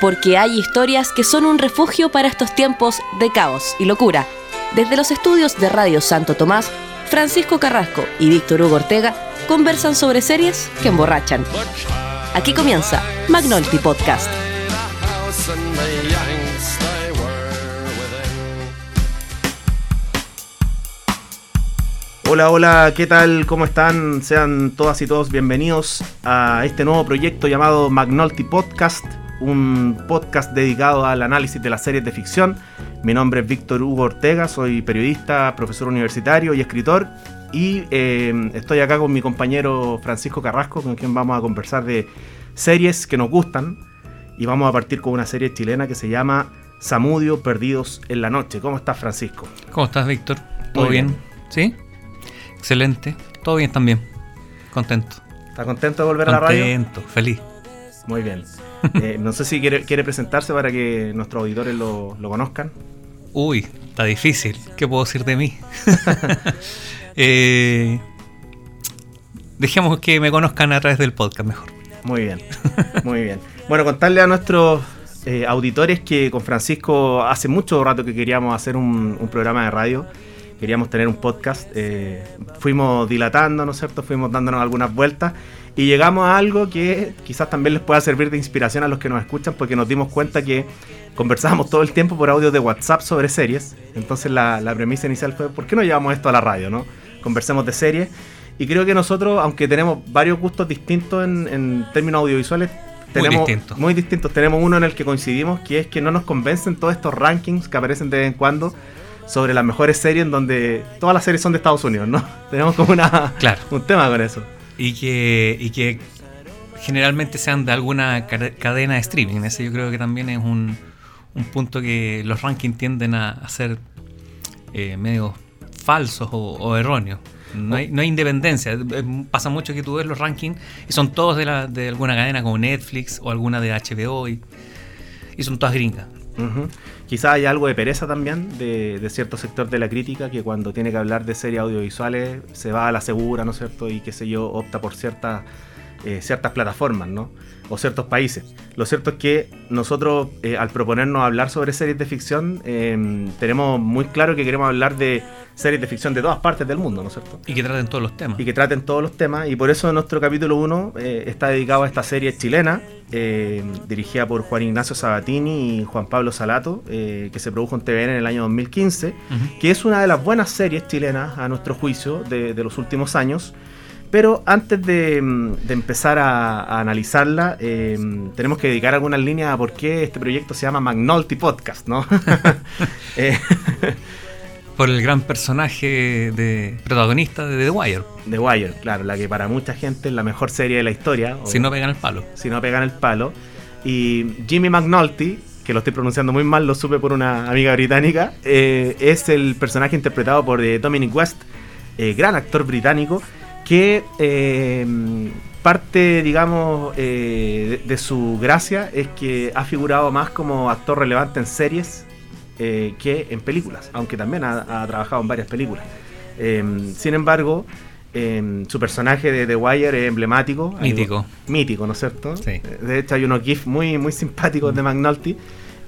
porque hay historias que son un refugio para estos tiempos de caos y locura. Desde los estudios de Radio Santo Tomás, Francisco Carrasco y Víctor Hugo Ortega conversan sobre series que emborrachan. Aquí comienza Magnolti Podcast. Hola, hola, ¿qué tal? ¿Cómo están? Sean todas y todos bienvenidos a este nuevo proyecto llamado Magnolti Podcast, un podcast dedicado al análisis de las series de ficción. Mi nombre es Víctor Hugo Ortega, soy periodista, profesor universitario y escritor. Y eh, estoy acá con mi compañero Francisco Carrasco, con quien vamos a conversar de series que nos gustan. Y vamos a partir con una serie chilena que se llama Samudio Perdidos en la Noche. ¿Cómo estás, Francisco? ¿Cómo estás, Víctor? ¿Todo bien? ¿Sí? Excelente. Todo bien también. Contento. ¿Estás contento de volver a la radio? Contento, feliz. Muy bien. Eh, no sé si quiere, quiere presentarse para que nuestros auditores lo, lo conozcan. Uy, está difícil. ¿Qué puedo decir de mí? Eh, dejemos que me conozcan a través del podcast mejor. Muy bien, muy bien. Bueno, contarle a nuestros eh, auditores que con Francisco hace mucho rato que queríamos hacer un, un programa de radio, queríamos tener un podcast, eh, fuimos dilatando, ¿no es cierto? Fuimos dándonos algunas vueltas y llegamos a algo que quizás también les pueda servir de inspiración a los que nos escuchan porque nos dimos cuenta que conversábamos todo el tiempo por audio de WhatsApp sobre series, entonces la, la premisa inicial fue, ¿por qué no llevamos esto a la radio, no? Conversemos de series. Y creo que nosotros, aunque tenemos varios gustos distintos en, en términos audiovisuales, tenemos distintos. muy distintos. Tenemos uno en el que coincidimos, que es que no nos convencen todos estos rankings que aparecen de vez en cuando sobre las mejores series en donde todas las series son de Estados Unidos, ¿no? Tenemos como una, Claro. un tema con eso. Y que, y que generalmente sean de alguna ca- cadena de streaming. Ese yo creo que también es un, un punto que los rankings tienden a, ser eh, medio falsos o, o erróneos. No hay, no hay independencia. Pasa mucho que tú ves los rankings y son todos de, la, de alguna cadena como Netflix o alguna de HBO y, y son todas gringas. Ujú. Quizás hay algo de pereza también de, de cierto sector de la crítica que cuando tiene que hablar de series audiovisuales se va a la segura, ¿no es cierto? Y qué sé yo, opta por ciertas, eh, ciertas plataformas, ¿no? O ciertos países. Lo cierto es que nosotros, eh, al proponernos hablar sobre series de ficción, eh, tenemos muy claro que queremos hablar de series de ficción de todas partes del mundo, ¿no es cierto? Y que traten todos los temas. y que traten todos los temas. Y por eso nuestro capítulo 1 está dedicado a esta serie chilena, eh, dirigida por Juan Ignacio Sabatini y Juan Pablo Salato, eh, que se produjo en TVN en el año 2015, Ujú. que es una de las buenas series chilenas, a nuestro juicio, de, de los últimos años. Pero antes de, mm, de empezar a, a analizarla, eh, tenemos que dedicar algunas líneas a por qué este proyecto se llama Magnolti Podcast, ¿no? Eh, Por el gran personaje de protagonista de The Wire. The Wire, claro, la que para mucha gente es la mejor serie de la historia. o- Si no pegan el palo. si no pegan el palo. Y Jimmy McNulty, que lo estoy pronunciando muy mal, lo supe por una amiga británica, eh, es el personaje interpretado por eh, Dominic West, eh, gran actor británico, que eh, parte, digamos, eh, de, de su gracia es que ha figurado más como actor relevante en series eh, que en películas, aunque también ha, ha trabajado en varias películas. Eh, sin embargo, eh, su personaje de The Wire es emblemático. Mítico. Mítico, ¿no es cierto? Sí. De hecho, hay unos GIFs muy, muy simpáticos de McNulty.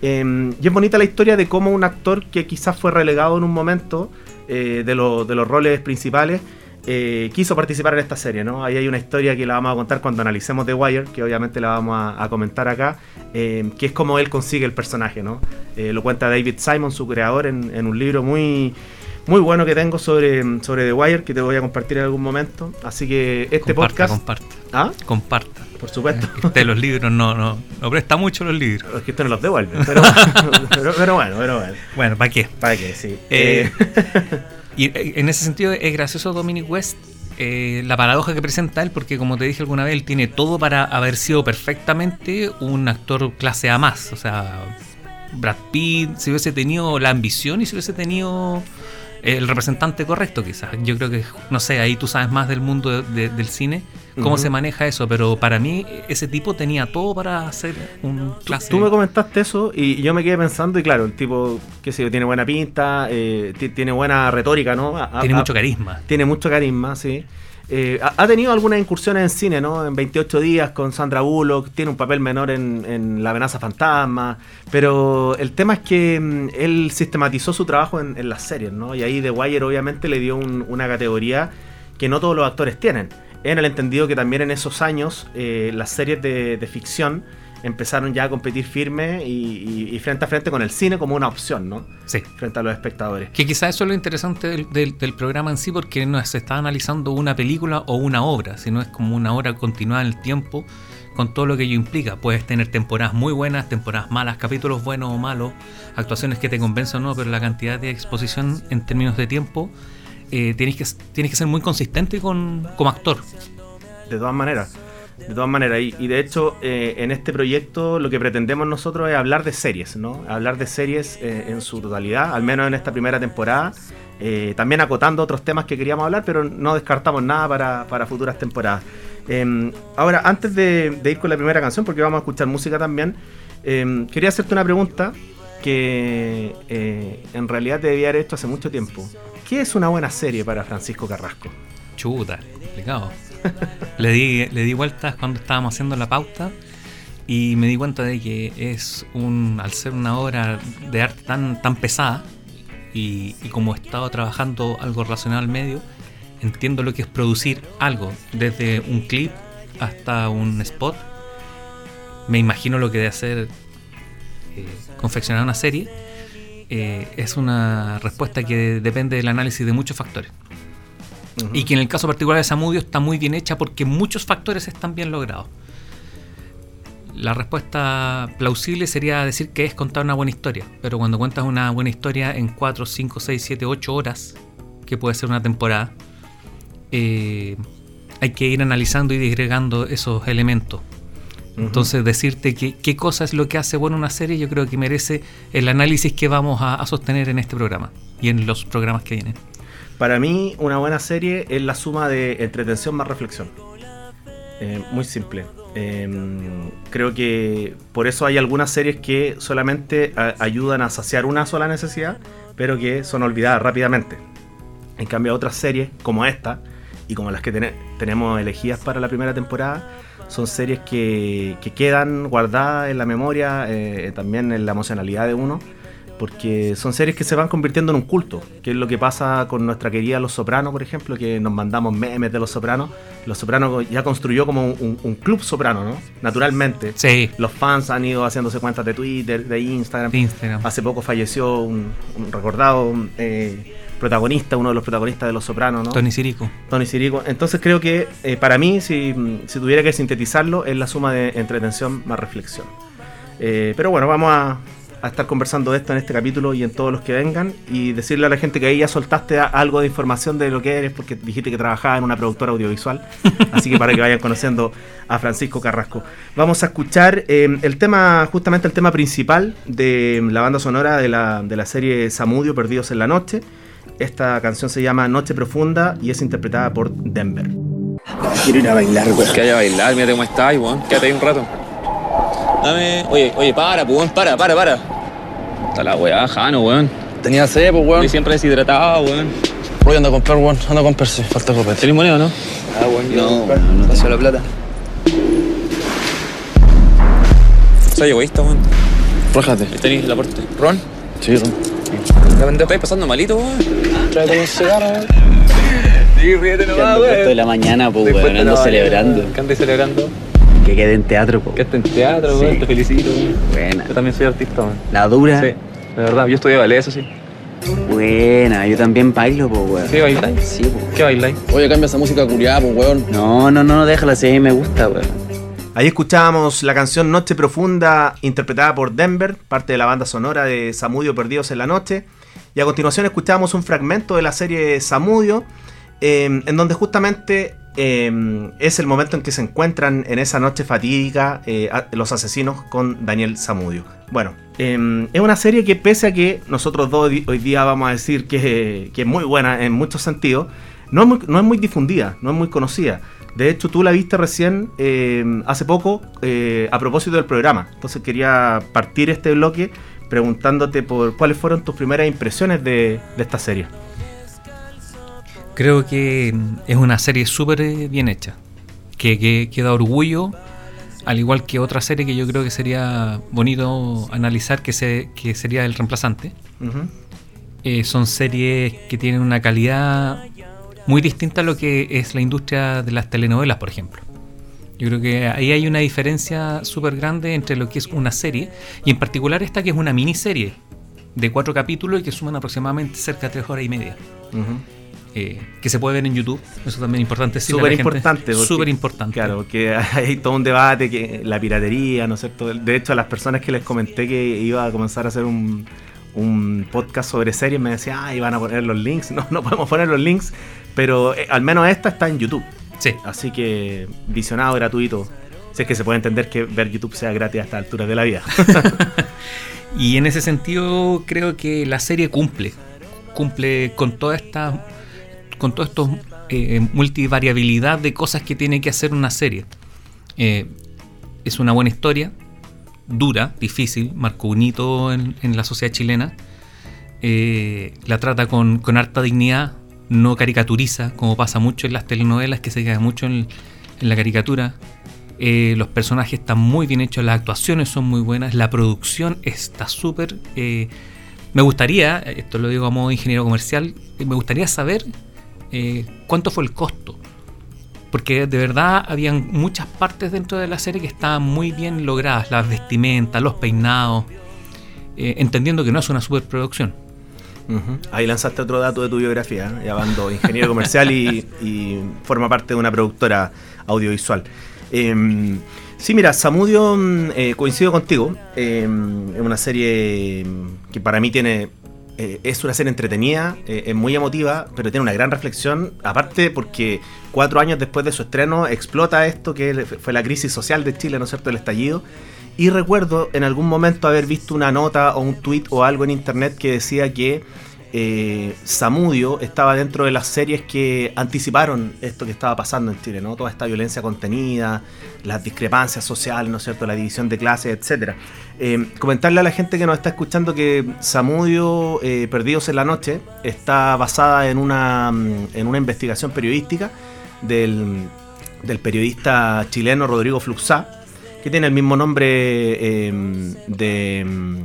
Eh, y es bonita la historia de cómo un actor que quizás fue relegado en un momento de, lo- de los roles principales eh, quiso participar en esta serie, ¿no? Ahí hay una historia que la vamos a contar cuando analicemos The Wire, que obviamente la vamos a, a comentar acá, eh, que es cómo él consigue el personaje, ¿no? Eh, lo cuenta David Simon, su creador, en, en un libro muy, muy bueno que tengo sobre, sobre The Wire, que te voy a compartir en algún momento. Así que este comparta, podcast... comparta. ¿Ah? Comparta. Por supuesto. Que usted los libros no, no, no presta mucho los libros. Es que esto no los devuelve, pero, pero, pero bueno, pero bueno. Bueno, ¿para qué? ¿Para qué? Sí. Y eh, en ese sentido es gracioso Dominic West eh, la paradoja que presenta él, porque como te dije alguna vez, él tiene todo para haber sido perfectamente un actor clase A más. O sea, Brad Pitt, si hubiese tenido la ambición y si hubiese tenido el representante correcto, quizás. Yo creo que, no sé, ahí tú sabes más del mundo de- de- del cine, cómo se maneja eso, pero para mí ese tipo tenía todo para ser un clase Tú me comentaste eso y yo me quedé pensando y claro, el tipo, qué sé yo, tiene buena pinta, eh, ti- tiene buena retórica, ¿no? A- Tiene a- mucho carisma. Tiene mucho carisma, sí. Eh, ha, tenido algunas incursiones en cine, ¿no? En 28 días con Sandra Bullock, tiene un papel menor en, La amenaza fantasma, pero el tema es que mm, él sistematizó su trabajo en, las series, ¿no? Y ahí The Wire obviamente le dio una categoría que no todos los actores tienen, en el entendido que también en esos años eh, las series de ficción empezaron ya a competir firme y, frente a frente con el cine como una opción, ¿no? Sí. Frente a los espectadores. Que quizás eso es lo interesante del, programa en sí, porque no se está analizando una película o una obra, sino es como una obra continuada en el tiempo, con todo lo que ello implica. Puedes tener temporadas muy buenas, temporadas malas, capítulos buenos o malos, actuaciones que te convencen o no, pero la cantidad de exposición en términos de tiempo, eh, tienes, que, tienes que ser muy consistente con, como actor. De todas maneras. De todas maneras, y, de hecho eh, en este proyecto lo que pretendemos nosotros es hablar de series, ¿no? Hablar de series eh, en su totalidad, al menos en esta primera temporada. Eh, también acotando otros temas que queríamos hablar, pero no descartamos nada para, futuras temporadas. Em, ahora, antes de, ir con la primera canción, porque vamos a escuchar música también, em, quería hacerte una pregunta que en realidad te debía haber hecho hace mucho tiempo. ¿Qué es una buena serie para Francisco Carrasco? Chuta, complicado le, di, le di vueltas cuando estábamos haciendo la pauta y me di cuenta de que es un, al ser una obra de arte tan, tan pesada y, como he estado trabajando algo relacionado al medio, entiendo lo que es producir algo, desde un clip hasta un spot. Me imagino lo que debe hacer eh, confeccionar una serie. Eh, es una respuesta que depende del análisis de muchos factores. Y que en el caso particular de Samudio está muy bien hecha porque muchos factores están bien logrados. La respuesta plausible sería decir que es contar una buena historia, pero cuando cuentas una buena historia en 4, 5, 6, 7, 8 horas, que puede ser una temporada, eh, hay que ir analizando y disgregando esos elementos. Entonces, decirte que, qué cosa es lo que hace buena una serie, yo creo que merece el análisis que vamos a sostener en este programa y en los programas que vienen. Para mí, una buena serie es la suma de entretención más reflexión. Eh, muy simple. Em, creo que por eso hay algunas series que solamente ayudan a saciar una sola necesidad, pero que son olvidadas rápidamente. En cambio, otras series como esta y como las que tenemos elegidas para la primera temporada, son series que, quedan guardadas en la memoria, eh, también en la emocionalidad de uno porque son series que se van convirtiendo en un culto, que es lo que pasa con nuestra querida Los Sopranos, por ejemplo, que nos mandamos memes de Los Sopranos. Los Sopranos ya construyó como un, club soprano, ¿no? Naturalmente. Sí. Los fans han ido haciéndose cuentas de Twitter, de Instagram. Hace poco falleció un, recordado eh, protagonista, uno de los protagonistas de Los Sopranos, ¿no? Tony Sirico. Tony Sirico. Entonces creo que eh, para mí, si, tuviera que sintetizarlo, es la suma de entretención más reflexión. Eh, pero bueno, vamos a, a estar conversando de esto en este capítulo y en todos los que vengan y decirle a la gente que ahí ya soltaste algo de información de lo que eres porque dijiste que trabajaba en una productora audiovisual. Así que para que vayan conociendo a Francisco Carrasco. Vamos a escuchar eh, el tema, justamente el tema principal de la banda sonora de la, de la serie Samudio, Perdidos en la Noche. Esta canción se llama Noche Profunda y es interpretada por Denver. Quiero ir a bailar, weón. Que haya a bailar, mírate cómo estás, weón. Quédate ahí un rato. Dame. Oye, oye, para, pues, para, para, para. Está la weá, Jano, weón. Tenía sed, pues, weón. Y siempre deshidratado, weón. Voy anda a comprar, weón. Anda a comprarse. Falta copete. ¿Tenés moneda o no? Ah, weón. No, no, no. la plata. Soy egoísta, weón. Rójate. ¿Tenés la puerta? ¿Ron? Sí, Ron. ¿Te estáis pasando malito, weón? Tráete un cigarro, weón. Sí, ríete nomás, weón. De la mañana, pues, weón. Ando celebrando. ¿Qué andas celebrando? Que quede en teatro, po. Que esté en teatro, sí. te felicito. Buena. Yo también soy artista, man. ¿La dura? Sí, de verdad. Yo estudié ballet, eso sí. Buena, yo también bailo, po, weón. ¿Qué bailáis? Sí, po. ¿Qué bailáis? Oye, cambia esa música curiada, po, weón. No, no, no, déjala así, a mí me gusta, weón. Ahí escuchábamos la canción Noche Profunda, interpretada por Denver, parte de la banda sonora de Samudio Perdidos en la Noche. Y a continuación escuchábamos un fragmento de la serie Samudio, eh, en donde justamente Em, es el momento en que se encuentran en esa noche fatídica eh, los asesinos con Daniel Zamudio. Bueno, em, es una serie que pese a que nosotros dos hoy día vamos a decir que, es muy buena en muchos sentidos, no es muy, difundida, no es muy conocida. De hecho, tú la viste recién em, hace poco eh, a propósito del programa. Entonces quería partir este bloque preguntándote por cuáles fueron tus primeras impresiones de esta serie. Creo que es una serie súper eh, bien hecha, que, que, que da orgullo, al igual que otra serie que yo creo que sería bonito analizar, que, se, que sería El Reemplazante. Eh, son series que tienen una calidad muy distinta a lo que es la industria de las telenovelas, por ejemplo. Yo creo que ahí hay una diferencia súper grande entre lo que es una serie y en particular esta que es una miniserie de cuatro capítulos y que suman aproximadamente cerca de tres horas y media. Ujú. Eh, que se puede ver en YouTube. Eso también es importante Súper importante. Súper importante. Claro, porque hay todo un debate, que la piratería, ¿no es cierto? De hecho, a las personas que les comenté que iba a comenzar a hacer un, un podcast sobre series, me decían, ah, iban a poner los links. No, no podemos poner los links, pero eh, al menos esta está en YouTube. Sí. Así que visionado gratuito. Si es que se puede entender que ver YouTube sea gratis a estas alturas de la vida. Y en ese sentido creo que la serie cumple. Cumple con toda esta. Con todo estos eh, multivariabilidad de cosas que tiene que hacer una serie. Eh, es una buena historia, dura, difícil, marcó un hito en, la sociedad chilena. Eh, la trata con, con harta dignidad, no caricaturiza, como pasa mucho en las telenovelas, que se queda mucho en, la caricatura. Eh, los personajes están muy bien hechos, las actuaciones son muy buenas, la producción está súper... me gustaría, esto lo digo de ingeniero comercial, me gustaría saber eh, cuánto fue el costo. Porque de verdad habían muchas partes dentro de la serie que estaban muy bien logradas, las vestimentas, los peinados, eh, entendiendo que no es una superproducción. Ahí lanzaste otro dato de tu biografía, ¿eh? llamando ingeniero comercial y, forma parte de una productora audiovisual. Eh, sí, mira, Samudio, mm, eh, coincido contigo, eh, es una serie que para mí tiene, eh, es una serie entretenida, eh, es muy emotiva, pero tiene una gran reflexión, aparte porque cuatro años después de su estreno explota esto que fue la crisis social de Chile, ¿no es cierto?, el estallido. Y recuerdo en algún momento haber visto una nota o un tweet o algo en internet que decía que eh, Samudio estaba dentro de las series que anticiparon esto que estaba pasando en Chile, ¿no? Toda esta violencia contenida, las discrepancias sociales, ¿no es cierto? La división de clases, etcétera. Eh, comentarle a la gente que nos está escuchando que Samudio eh, Perdidos en la Noche está basada en una, mm, en una investigación periodística del, del periodista chileno Rodrigo Fluxá, que tiene el mismo nombre eh, de,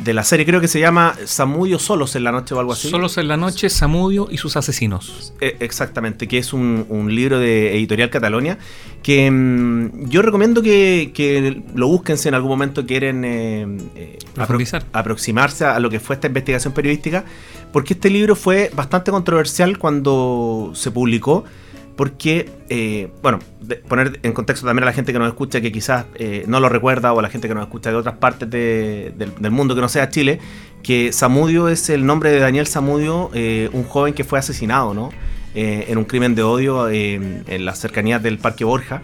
de la serie, creo que se llama Samudio Solos en la Noche o algo así. Solos en la noche, Samudio y sus asesinos. Eh, exactamente, que es un, un libro de Editorial Catalonia, que mm, yo recomiendo que, que lo busquen si en algún momento quieren eh, eh, apro- aproximarse a lo que fue esta investigación periodística, porque este libro fue bastante controversial cuando se publicó, porque, eh, bueno, poner en contexto también a la gente que nos escucha que quizás eh, no lo recuerda o a la gente que nos escucha de otras partes de- del, del mundo que no sea Chile, que Samudio es el nombre de Daniel Samudio, eh, un joven que fue asesinado, ¿no? Eh, en un crimen de odio eh, en las cercanías del Parque Borja.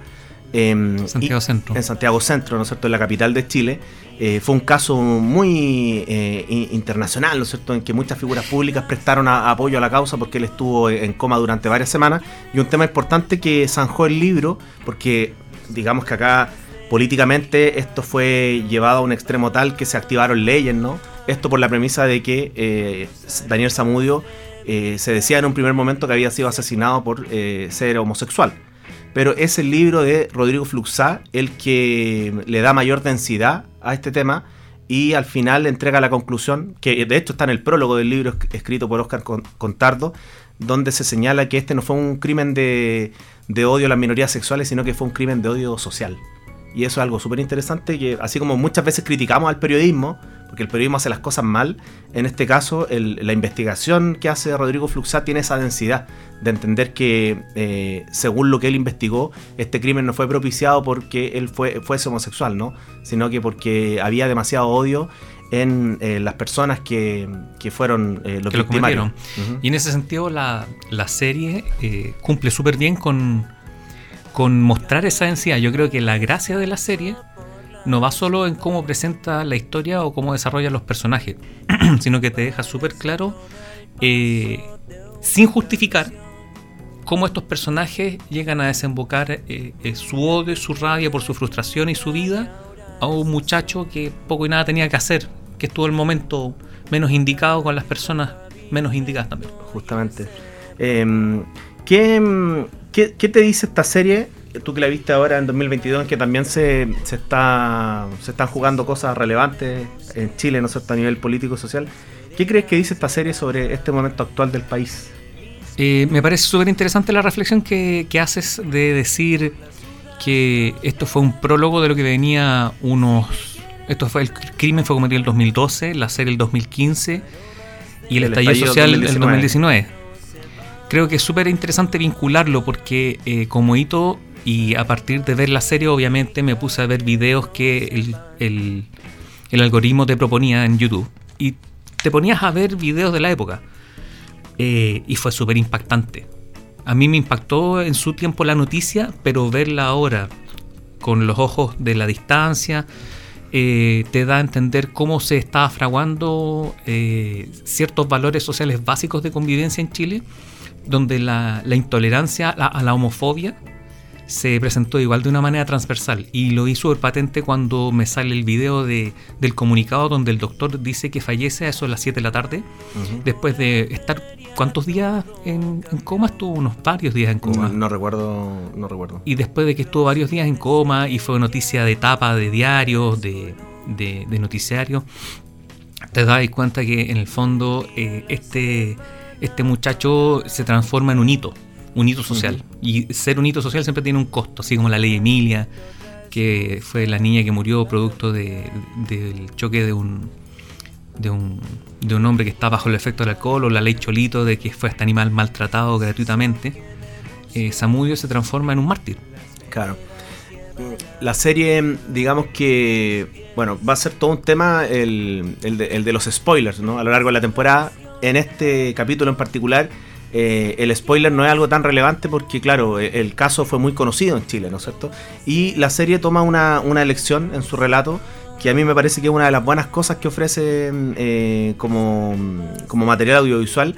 Eh, Santiago y- Centro. En Santiago Centro, ¿no es cierto? En la capital de Chile. Eh, fue un caso muy eh, internacional, ¿no es cierto? En que muchas figuras públicas prestaron a- apoyo a la causa porque él estuvo en coma durante varias semanas. Y un tema importante que zanjó el libro, porque digamos que acá políticamente esto fue llevado a un extremo tal que se activaron leyes, ¿no? Esto por la premisa de que eh, Daniel Zamudio se decía en un primer momento que había sido asesinado por ser homosexual. Pero es el libro de Rodrigo Fluxá el que le da mayor densidad a este tema y al final entrega la conclusión, que de hecho está en el prólogo del libro esc- escrito por Oscar Con- Contardo, donde se señala que este no fue un crimen de, de odio a las minorías sexuales, sino que fue un crimen de odio social. Y eso es algo súper interesante, que así como muchas veces criticamos al periodismo, porque el periodismo hace las cosas mal, en este caso el- la investigación que hace Rodrigo Fluxá tiene esa densidad de entender que eh, según lo que él investigó, este crimen no fue propiciado porque él fue, fuese homosexual, ¿no? Sino que porque había demasiado odio en eh, las personas que, que fueron eh, los que lo cometieron. Y en ese sentido la, la serie eh, cumple súper bien con, con mostrar esa densidad. Yo creo que la gracia de la serie no va solo en cómo presenta la historia o cómo desarrolla los personajes, sino que te deja súper claro, eh, sin justificar, cómo estos personajes llegan a desembocar eh, eh, su odio, su rabia por su frustración y su vida a un muchacho que poco y nada tenía que hacer, que estuvo el momento menos indicado con las personas menos indicadas también. Justamente. Em, ¿qué, qué, qué te dice esta serie? Tú que la viste ahora en 2022, que también se, se, está, se están jugando cosas relevantes en Chile, ¿no es cierto?, a nivel político y social. ¿Qué crees que dice esta serie sobre este momento actual del país? Eh, me parece súper interesante la reflexión que, que, haces de decir que esto fue un prólogo de lo que venía unos... Esto fue el crimen fue cometido en el 2012, la serie el 2015 y el, el estallido, estallido social en el 2019. Creo que es súper interesante vincularlo porque eh, como hito y a partir de ver la serie obviamente me puse a ver videos que el, el, algoritmo te proponía en YouTube y te ponías a ver videos de la época eh, y fue súper impactante. A mí me impactó en su tiempo la noticia, pero verla ahora con los ojos de la distancia eh, te da a entender cómo se está fraguando eh, ciertos valores sociales básicos de convivencia en Chile, donde la, la intolerancia a la homofobia se presentó igual de una manera transversal y lo hizo súper patente cuando me sale el video de, del comunicado donde el doctor dice que fallece a eso a las 7 de la tarde uh -huh. después de estar ¿cuántos días en, en, coma? estuvo unos varios días en coma no, no, recuerdo no recuerdo y después de que estuvo varios días en coma y fue noticia de tapa de diarios de, de, de noticiarios te das cuenta que en el fondo eh, este, este muchacho se transforma en un hito un hito social. Uh -huh. Y ser un hito social siempre tiene un costo, así como la ley Emilia, que fue la niña que murió producto de, del choque de un, de un, de un hombre que está bajo el efecto del alcohol, o la ley Cholito, de que fue este animal maltratado gratuitamente. Eh, Samudio se transforma en un mártir. Claro. La serie, digamos que, bueno, va a ser todo un tema el, el, de, el de los spoilers, ¿no? A lo largo de la temporada. En este capítulo en particular, eh, el spoiler no es algo tan relevante porque, claro, el caso fue muy conocido en Chile, ¿no es cierto? Y la serie toma una, una elección en su relato que a mí me parece que es una de las buenas cosas que ofrece eh, como, como, material audiovisual,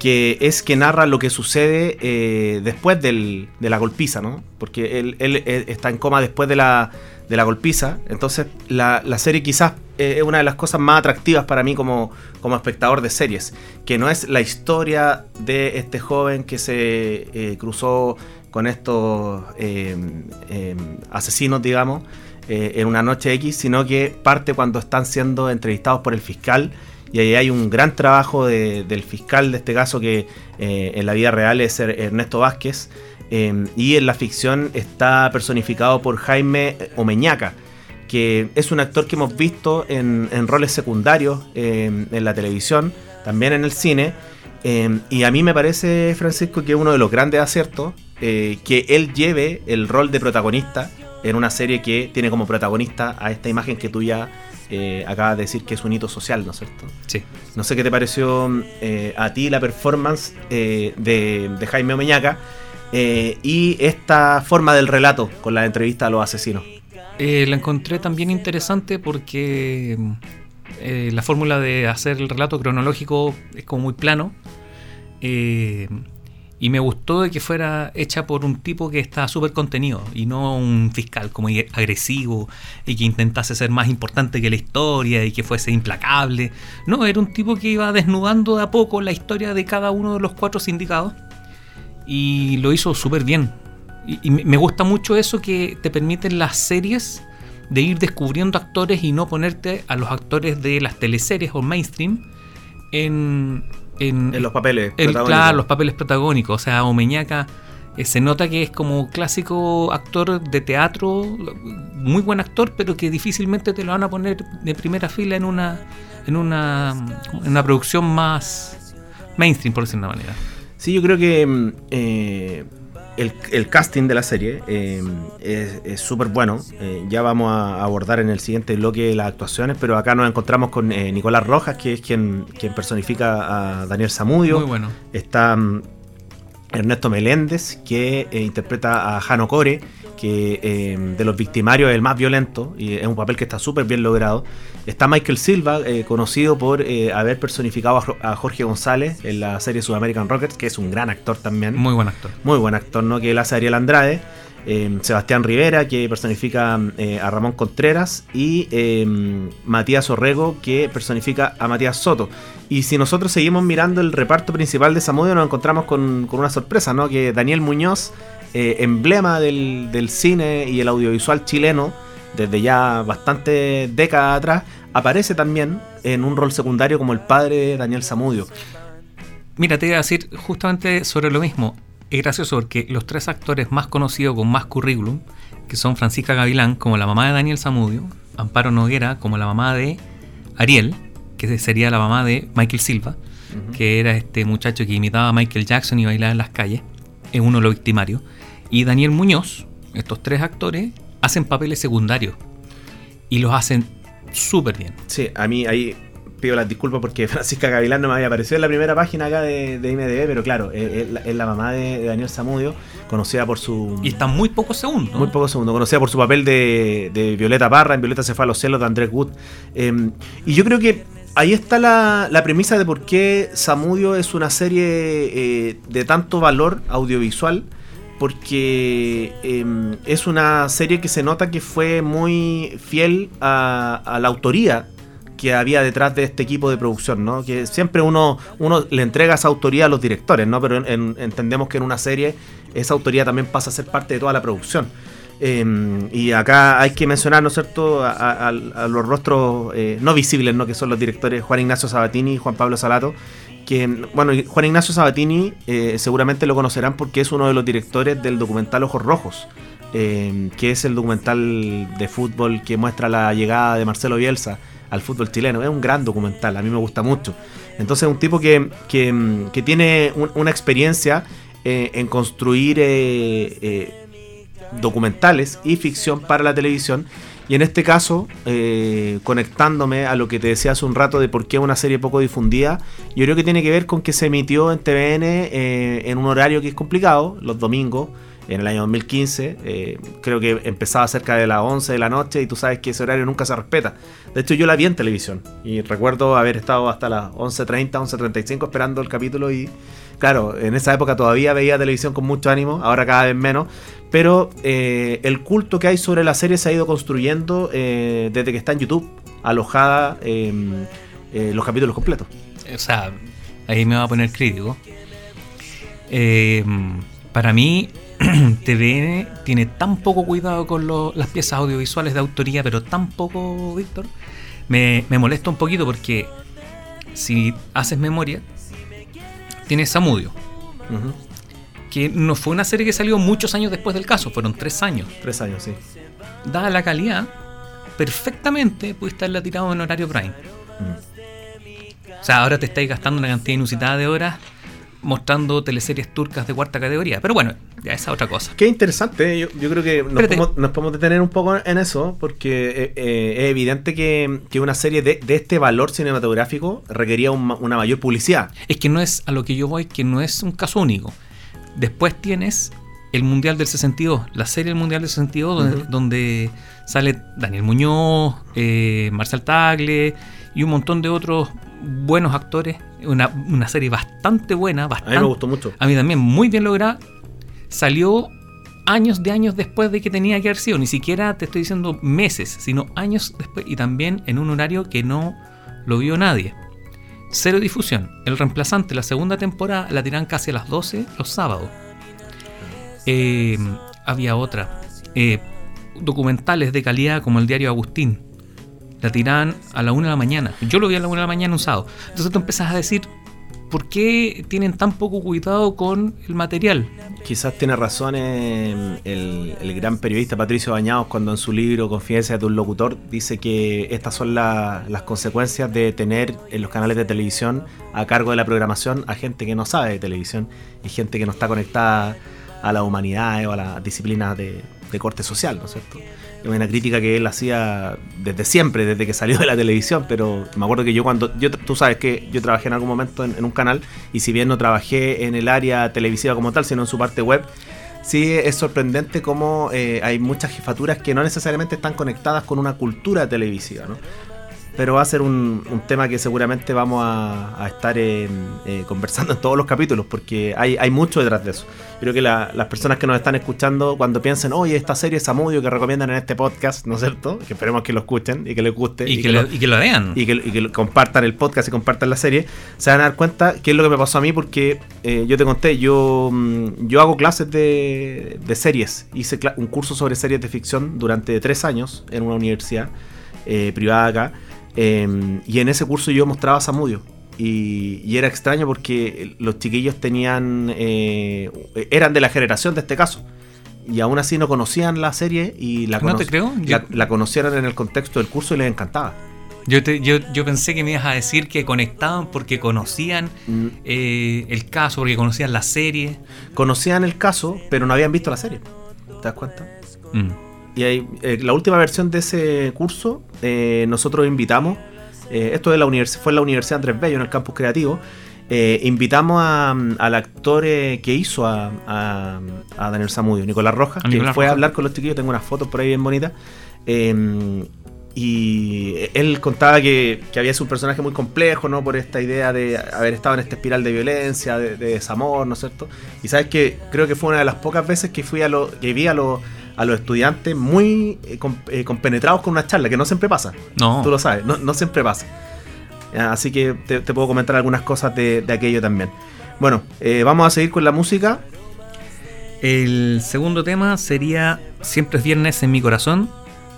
que es que narra lo que sucede eh, después del, de la golpiza, ¿no? Porque él, está en coma después de la, de la golpiza, entonces la, la serie quizás es una de las cosas más atractivas para mí como, como espectador de series, que no es la historia de este joven que se eh, cruzó con estos eh, eh, asesinos, digamos, en una noche X, sino que parte cuando están siendo entrevistados por el fiscal. Y ahí hay un gran trabajo de, del fiscal de este caso que en la vida real es Ernesto Vázquez. Y en la ficción está personificado por Jaime Omeñaca, que es un actor que hemos visto en, en roles secundarios eh, en la televisión, también en el cine. Eh, y a mí me parece, Francisco, que es uno de los grandes aciertos eh, que él lleve el rol de protagonista en una serie que tiene como protagonista a esta imagen que tú ya acabas de decir que es un hito social, ¿no es cierto? Sí. No sé qué te pareció a ti la performance de, de, Jaime Omeñaca y esta forma del relato con la entrevista a los asesinos. Eh, la encontré también interesante porque eh, la fórmula de hacer el relato cronológico es como muy plano. Eh, y me gustó de que fuera hecha por un tipo que está súper contenido y no un fiscal como agresivo y que intentase ser más importante que la historia y que fuese implacable. No, era un tipo que iba desnudando de a poco la historia de cada uno de los cuatro sindicados y lo hizo súper bien. Y, y me gusta mucho eso que te permiten las series de ir descubriendo actores y no ponerte a los actores de las teleseries o mainstream en, en, en los papeles el, claro, los papeles protagónicos. O sea, Omeñaca eh, se nota que es como clásico actor de teatro, muy buen actor, pero que difícilmente te lo van a poner de primera fila en una, en una, en una producción más mainstream, por decirlo de una manera. Sí, yo creo que eh, el, el, casting de la serie eh, es súper bueno. Eh, ya vamos a abordar en el siguiente bloque las actuaciones, pero acá nos encontramos con Nicolás Rojas, que es quien, quien personifica a Daniel Zamudio. Muy bueno. Está um, Ernesto Meléndez, que interpreta a Jano Core, que eh, de los victimarios es el más violento y es un papel que está súper bien logrado. Está Michael Silva, eh, conocido por eh, haber personificado a, Jorge González en la serie Sudamerican Rockets, que es un gran actor también. Muy buen actor. Muy buen actor, ¿no? Que él hace Ariel Andrade. eh, Sebastián Rivera, que personifica eh, a Ramón Contreras, y eh, Matías Orrego, que personifica a Matías Soto. Y si nosotros seguimos mirando el reparto principal de Samudio, nos encontramos con, con una sorpresa, ¿no? Que Daniel Muñoz, eh, emblema del, del cine y el audiovisual chileno, desde ya bastante décadas atrás, aparece también en un rol secundario como el padre de Daniel Samudio. Mira, te iba a decir justamente sobre lo mismo. Es gracioso porque los tres actores más conocidos con más currículum, que son Francisca Gavilán como la mamá de Daniel Samudio, Amparo Noguera como la mamá de Ariel, que sería la mamá de Michael Silva, que era este muchacho que imitaba a Michael Jackson y bailaba en las calles, es uno de los victimarios, y Daniel Muñoz, estos tres actores, hacen papeles secundarios y los hacen súper bien. Sí, a mí ahí pido las disculpas porque Francisca Gavilán no me había aparecido en la primera página acá de, de IMDB, pero claro, es, es la, es la mamá de, de Daniel Zamudio, conocida por su... Y están muy pocos segundos. Muy pocos segundos, conocida por su papel de, de Violeta Parra, en Violeta se fue a los celos de Andrés Wood. Eh, y yo creo que ahí está la, la, premisa de por qué Samudio es una serie eh, de tanto valor audiovisual, porque eh, es una serie que se nota que fue muy fiel a, la autoría que había detrás de este equipo de producción, ¿no? Que siempre uno, uno le entrega esa autoría a los directores, ¿no? Pero en, en, entendemos que en una serie esa autoría también pasa a ser parte de toda la producción. Eh, y acá hay que mencionar, ¿no es cierto?, a los rostros eh, no visibles, ¿no?, que son los directores Juan Ignacio Sabatini y Juan Pablo Salato. Que, bueno, Juan Ignacio Sabatini eh, seguramente lo conocerán porque es uno de los directores del documental Ojos Rojos, eh, que es el documental de fútbol que muestra la llegada de Marcelo Bielsa al fútbol chileno. Es un gran documental, a mí me gusta mucho. Entonces, es un tipo que, que, tiene un, una experiencia eh, en construir documentales y ficción para la televisión. Y en este caso, eh, conectándome a lo que te decía hace un rato de por qué una serie poco difundida, yo creo que tiene que ver con que se emitió en TVN eh, en un horario que es complicado, los domingos, en el año 2015. Eh, creo que empezaba cerca de las 11 de la noche y tú sabes que ese horario nunca se respeta. De hecho, yo la vi en televisión y recuerdo haber estado hasta las 11.30, 11.35 esperando el capítulo y claro, en esa época todavía veía televisión con mucho ánimo, ahora cada vez menos. Pero eh, el culto que hay sobre la serie se ha ido construyendo eh, desde que está en YouTube, alojada eh, los capítulos completos. O sea, ahí me va a poner crítico. para mí, TVN tiene tan poco cuidado con lo, las piezas audiovisuales de autoría, pero tan poco, Víctor, me, me molesta un poquito porque si haces memoria, tienes Samudio. Uh -huh. Que no fue una serie que salió muchos años después del caso, fueron tres años. Tres años, sí. Dada la calidad, perfectamente pudiste haberla tirado en horario prime. Mm. O sea, ahora te estáis gastando una cantidad inusitada de horas mostrando teleseries turcas de cuarta categoría. Pero bueno, ya esa otra cosa. Qué interesante. Yo, yo creo que nos podemos, nos podemos, detener un poco en eso, porque eh, eh, es evidente que, que una serie de, de, este valor cinematográfico requería un, una mayor publicidad. Es que no es a lo que yo voy, que no es un caso único. Después tienes el Mundial del 62, la serie del Mundial del 62, uh -huh. donde, donde, sale Daniel Muñoz, eh, Marcel Tagle y un montón de otros buenos actores. Una, una, serie bastante buena. Bastante, a mí me gustó mucho. A mí también, muy bien lograda. Salió años de años después de que tenía que haber sido. Ni siquiera te estoy diciendo meses, sino años después. Y también en un horario que no lo vio nadie. Cero difusión. El reemplazante, la segunda temporada, la tiran casi a las 12 los sábados. Eh, había otra. Eh, documentales de calidad como el diario Agustín. La tiran a la 1 de la mañana. Yo lo vi a la 1 de la mañana un sábado. Entonces tú empiezas a decir, ¿por qué tienen tan poco cuidado con el material? Quizás tiene razón el, el, gran periodista Patricio Bañados cuando en su libro Confidencia de un locutor dice que estas son la, las consecuencias de tener en los canales de televisión a cargo de la programación a gente que no sabe de televisión y gente que no está conectada a la humanidad o a las disciplinas de, de corte social, ¿no es cierto? Es una crítica que él hacía desde siempre, desde que salió de la televisión, pero me acuerdo que yo cuando, yo, tú sabes que yo trabajé en algún momento en, en un canal y si bien no trabajé en el área televisiva como tal, sino en su parte web, sí es sorprendente cómo eh, hay muchas jefaturas que no necesariamente están conectadas con una cultura televisiva, ¿no? Pero va a ser un, un tema que seguramente vamos a, a estar eh, eh, conversando en todos los capítulos, porque hay, hay mucho detrás de eso. Creo que la- las personas que nos están escuchando, cuando piensen, oye, esta serie Samudio que recomiendan en este podcast, ¿no es cierto? Que esperemos que lo escuchen y que les guste. Y, que, lo, y que lo vean. y que, y que compartan el podcast y compartan la serie, se van a dar cuenta qué es lo que me pasó a mí, porque eh, yo te conté, yo, mm, yo hago clases de, de series, hice un curso sobre series de ficción durante tres años en una universidad eh, privada acá, eh, y en ese curso yo mostraba Samudio. Y, y era extraño porque los chiquillos tenían eh, eran de la generación de este caso y aún así no conocían la serie y la, No te cono- creo, la, la conocieron en el contexto del curso y les encantaba. Yo, te- yo, yo pensé que me ibas a decir que conectaban porque conocían Mm, eh, el caso, porque conocían la serie. conocían el caso, pero no habían visto la serie. ¿Te das cuenta? Mm. Y ahí, eh, la última versión de ese curso, eh, nosotros invitamos, eh, esto de la fue en la Universidad Andrés Bello, en el campus creativo, invitamos a, al actor que hizo a, a- a Daniel Zamudio, Nicolás Rojas, que Nicolás fue a hablar con los chiquillos, tengo unas fotos por ahí bien bonitas. eh, y él contaba que, que había sido un personaje muy complejo, ¿no? Por esta idea de haber estado en esta espiral de violencia, de, de desamor, ¿no es cierto? Y sabes que creo que fue una de las pocas veces que fui a lo, que vi a, lo- a los estudiantes muy eh, eh, compenetrados con una charla, que no siempre pasa. No. Tú lo sabes, no, no siempre pasa. Así que te, te puedo comentar algunas cosas de, de aquello también. Bueno, eh, vamos a seguir con la música. El segundo tema sería Siempre es viernes en mi corazón,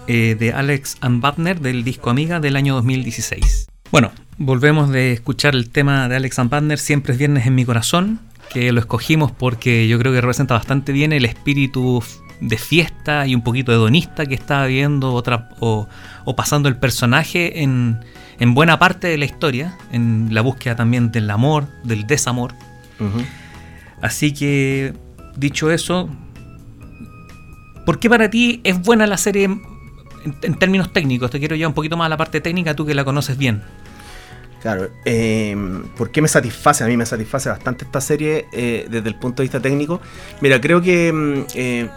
eh, de Alex and Butner del disco Amiga del año 2016. Bueno, volvemos de escuchar el tema de Alex and Butner, Siempre es viernes en mi corazón, que lo escogimos porque yo creo que representa bastante bien el espíritu de fiesta y un poquito hedonista que estaba viendo otra, o, o pasando el personaje en, en buena parte de la historia, en la búsqueda también del amor, del desamor. Así que, dicho eso, ¿por qué para ti es buena la serie en, en términos técnicos? Te quiero llevar un poquito más a la parte técnica, tú que la conoces bien. Claro, eh, ¿por qué me satisface? A mí me satisface bastante esta serie eh, desde el punto de vista técnico. Mira, creo que mm, eh,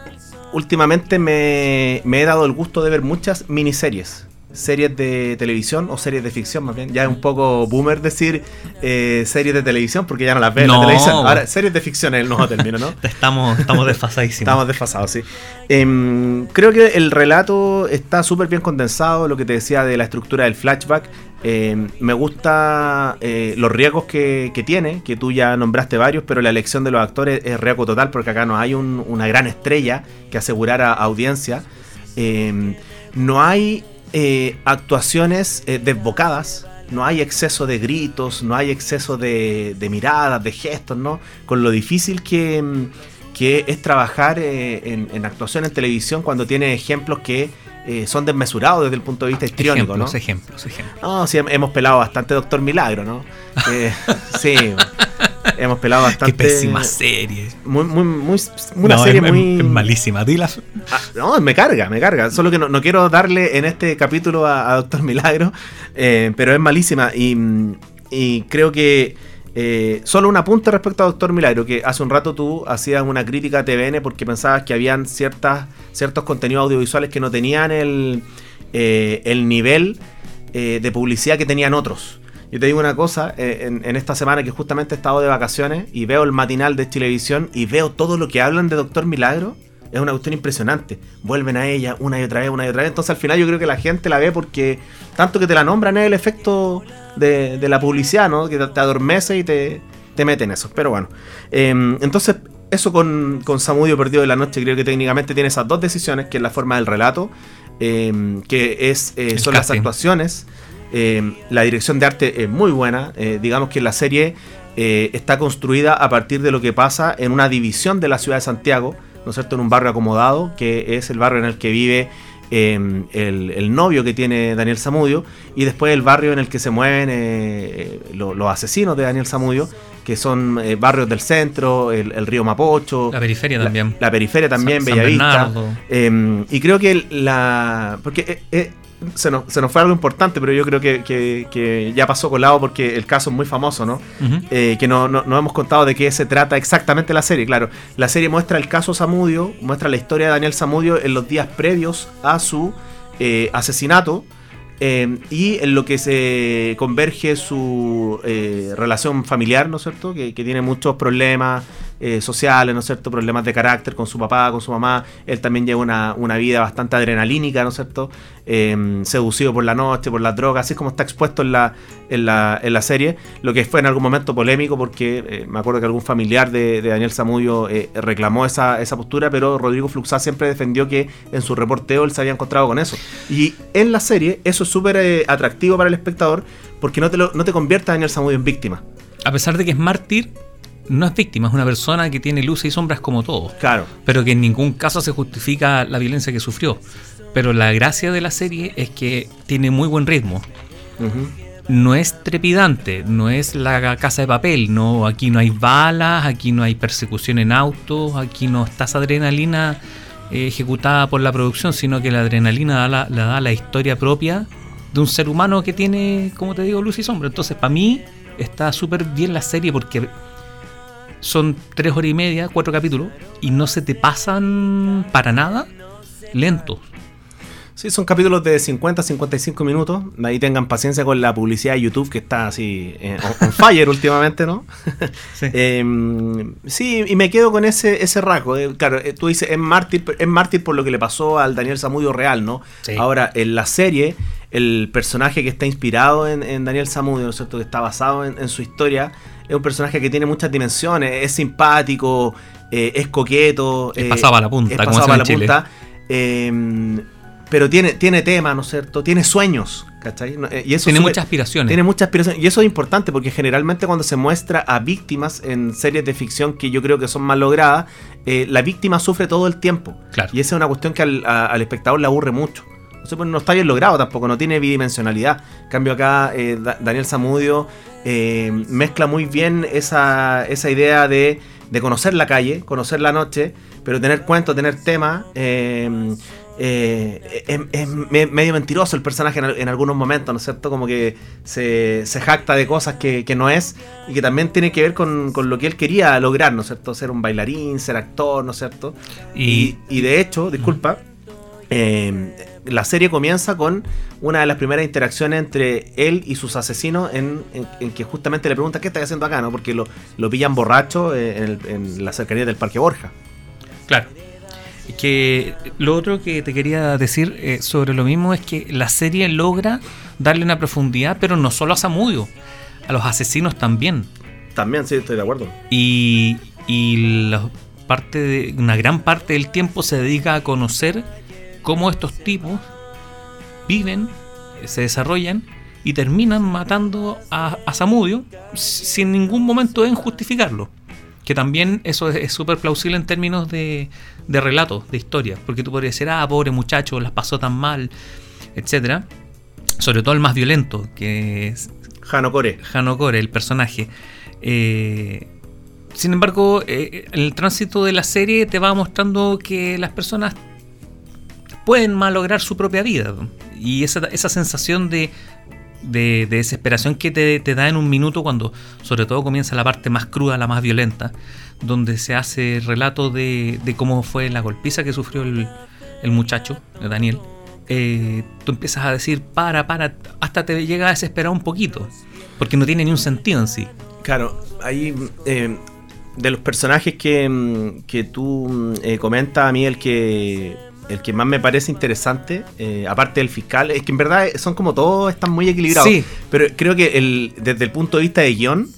últimamente me, me he dado el gusto de ver muchas miniseries. Series de televisión o series de ficción, más bien. Ya es un poco boomer decir eh, series de televisión porque ya no las ven en la televisión. Ahora, series de ficción es el nuevo término, ¿no? Estamos, estamos desfasadísimos. Estamos desfasados, sí. Em, creo que el relato está súper bien condensado, lo que te decía de la estructura del flashback. Em, me gusta eh, los riesgos que, tiene, que tú ya nombraste varios, pero la elección de los actores es riesgo total porque acá no hay un- una gran estrella que asegurara audiencia. Em, no hay eh, actuaciones eh, desbocadas. No hay exceso de gritos, no hay exceso de, miradas, de gestos, ¿no? Con lo difícil que, es trabajar eh, en, en actuación en televisión cuando tiene ejemplos que eh, son desmesurados desde el punto de vista histriónico, ejemplos, ¿no? ejemplos, ejemplos. No, sí, hem- hemos pelado bastante Doctor Milagro, ¿no? Eh, sí, hemos pelado bastante. Qué pésima serie. Muy, muy, muy, una No, serie es, muy. es malísima. Dila. Ah, no, me carga, me carga. Solo que no, no quiero darle en este capítulo a, a Doctor Milagro, eh, pero es malísima. Y, y creo que eh, solo un apunte respecto a Doctor Milagro, que hace un rato tú hacías una crítica a TVN porque pensabas que habían ciertas, ciertos contenidos audiovisuales que no tenían el, eh, el nivel eh, de publicidad que tenían otros. Yo te digo una cosa, eh, en, en esta semana que justamente he estado de vacaciones y veo el matinal de Chilevisión y veo todo lo que hablan de Doctor Milagro, es una cuestión impresionante. Vuelven a ella una y otra vez, una y otra vez. Entonces al final yo creo que la gente la ve porque tanto que te la nombran es el efecto de, de la publicidad, ¿no? Que te, te adormece y te, te mete en eso. Pero bueno, eh, entonces eso con, con Samudio Perdido de la Noche creo que técnicamente tiene esas dos decisiones, que es la forma del relato, eh, que es eh, son las actuaciones. Eh, la dirección de arte es muy buena. eh, digamos que la serie eh, está construida a partir de lo que pasa en una división de la ciudad de Santiago, ¿no es cierto? En un barrio acomodado, que es el barrio en el que vive eh, el, el novio que tiene Daniel Zamudio, y después el barrio en el que se mueven eh, eh, lo- los asesinos de Daniel Zamudio, que son eh, barrios del centro, el, el río Mapocho, La periferia también. la periferia también, San- San Bellavista. Bernardo. Eh, y creo que la. Porque eh, se, nos, se nos fue algo importante, pero yo creo que, que- que ya pasó colado porque el caso es muy famoso, ¿no? Eh, que no, no, no hemos contado de qué se trata exactamente la serie. Claro, la serie muestra el caso Samudio, muestra la historia de Daniel Samudio en los días previos a su eh, asesinato eh, y en lo que se converge su relación familiar, ¿no es cierto? Que, que tiene muchos problemas eh, sociales, ¿no es cierto? Problemas de carácter con su papá, con su mamá. Él también lleva una, una vida bastante adrenalínica, ¿no es cierto? Eh, seducido por la noche, por las drogas, así como está expuesto en la, en la, en la serie. Lo que fue en algún momento polémico porque eh, me acuerdo que algún familiar de, Daniel Zamudio eh, reclamó esa, esa postura, pero Rodrigo Fluxá siempre defendió que en su reporteo él se había encontrado con eso. Y en la serie eso es súper atractivo para el espectador porque no te, lo- no te convierte a Daniel Zamudio en víctima. A pesar de que es mártir, no es víctima, es una persona que tiene luces y sombras como todos. Claro. pero que en ningún caso se justifica la violencia que sufrió. Pero la gracia de la serie es que tiene muy buen ritmo. No es trepidante, no es la casa de papel, no, aquí no hay balas, aquí no hay persecución en autos, aquí no está esa adrenalina eh, ejecutada por la producción, sino que la adrenalina da la, la da la historia propia de un ser humano que tiene, como te digo, luz y sombra. Entonces, para mí está súper bien la serie porque son tres horas y media, cuatro capítulos, y no se te pasan para nada lentos. Sí, son capítulos de 50 a 55 minutos. Ahí tengan paciencia con la publicidad de YouTube que está así eh, on, on fire últimamente, ¿no? Sí. Eh, sí, y me quedo con ese, ese rasgo. eh, claro, eh, tú dices, es mártir, es mártir por lo que le pasó al Daniel Zamudio real, ¿no? Sí. Ahora, en la serie, el personaje que está inspirado en, en Daniel Zamudio, ¿no es cierto? Que está basado en, en su historia, es un personaje que tiene muchas dimensiones. Es simpático, eh, es coqueto. Es eh, pasado a la punta, es como pasado dicen a en la Chile. punta. eh, pero tiene, tiene tema, ¿no es cierto? Tiene sueños, ¿cachai? Eh, Y eso Tiene muchas aspiraciones. tiene mucha aspiración. Y eso es importante porque generalmente cuando se muestra a víctimas en series de ficción que yo creo que son más logradas, la víctima sufre todo el tiempo. Claro. Y esa es una cuestión que al, a- al espectador le aburre mucho. Pues, no está bien logrado tampoco, no tiene bidimensionalidad. En cambio acá eh, Da- Daniel Zamudio eh, mezcla muy bien esa, esa idea de, de conocer la calle, conocer la noche, pero tener cuentos, tener temas. eh, eh, es, es me- medio mentiroso el personaje en, al- en algunos momentos, ¿no es cierto? Como que se, se jacta de cosas que, que no es y que también tiene que ver con, con lo que él quería lograr, ¿no es cierto? Ser un bailarín, ser actor, ¿no es cierto? Y- Y, y de hecho, disculpa, eh, la serie comienza con una de las primeras interacciones entre él y sus asesinos en, en- en que justamente le pregunta qué estás haciendo acá, ¿no? Porque lo, lo pillan borracho eh, en, el- en la cercanía del Parque Borja. Claro. Que lo otro que te quería decir eh, sobre lo mismo es que la serie logra darle una profundidad, pero no solo a Samudio, a los asesinos también. También, sí, estoy de acuerdo. Y, y la parte de, una gran parte del tiempo se dedica a conocer cómo estos tipos viven, eh, se desarrollan y terminan matando a, a Samudio sin ningún momento deben justificarlo. Que también eso es- es súper plausible en términos de, de relatos, de historias. Porque tú podrías decir, ah, pobre muchacho, las pasó tan mal, etcétera Sobre todo el más violento, que es Jano Core. Hanokore, el personaje. Eh, sin embargo, eh, el tránsito de la serie te va mostrando que las personas pueden malograr su propia vida. Y esa, esa sensación de, de- de desesperación que te, te da en un minuto cuando sobre todo comienza la parte más cruda, la más violenta, donde se hace relato de, de cómo fue la golpiza que sufrió el, el muchacho, Daniel. eh, tú empiezas a decir, para, para, hasta te llega a desesperar un poquito, porque no tiene ni un sentido en sí. Claro, ahí eh, de los personajes que, que tú eh, comentas, a mí el que el que más me parece interesante, eh, aparte del fiscal, es que en verdad son como todos, están muy equilibrados. Sí. Pero creo que el, desde el punto de vista de guion,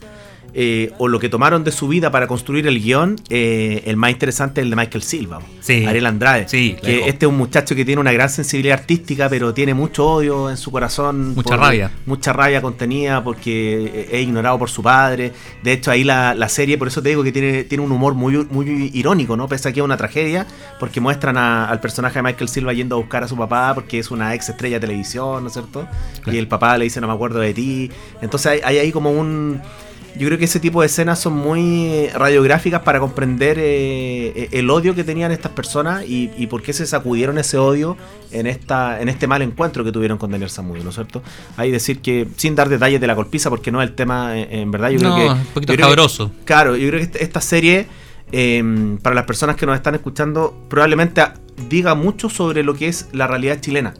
eh, o lo que tomaron de su vida para construir el guion, eh, el más interesante es el de Michael Silva, Sí. Ariel Andrade. Sí, que este es un muchacho que tiene una gran sensibilidad artística, pero tiene mucho odio en su corazón. Mucha rabia. Mucha rabia contenida porque es ignorado por su padre. De hecho, ahí la, la serie, por eso te digo que tiene, tiene un humor muy, muy irónico, ¿no? Pese a que es una tragedia, porque muestran a- al personaje de Michael Silva yendo a buscar a su papá porque es una ex estrella de televisión, ¿no es cierto? Claro. Y el papá le dice, no me acuerdo de ti. Entonces hay, hay ahí como un... Yo creo que ese tipo de escenas son muy radiográficas para comprender eh, el odio que tenían estas personas y, y por qué se sacudieron ese odio en esta en este mal encuentro que tuvieron con Daniel Samudio, ¿no es cierto? Hay decir que, sin dar detalles de la golpiza, porque no es el tema, eh, en verdad, yo No, creo que... un poquito que- escabroso. Claro, yo creo que esta, esta serie, eh, para las personas que nos están escuchando, probablemente diga mucho sobre lo que es la realidad chilena.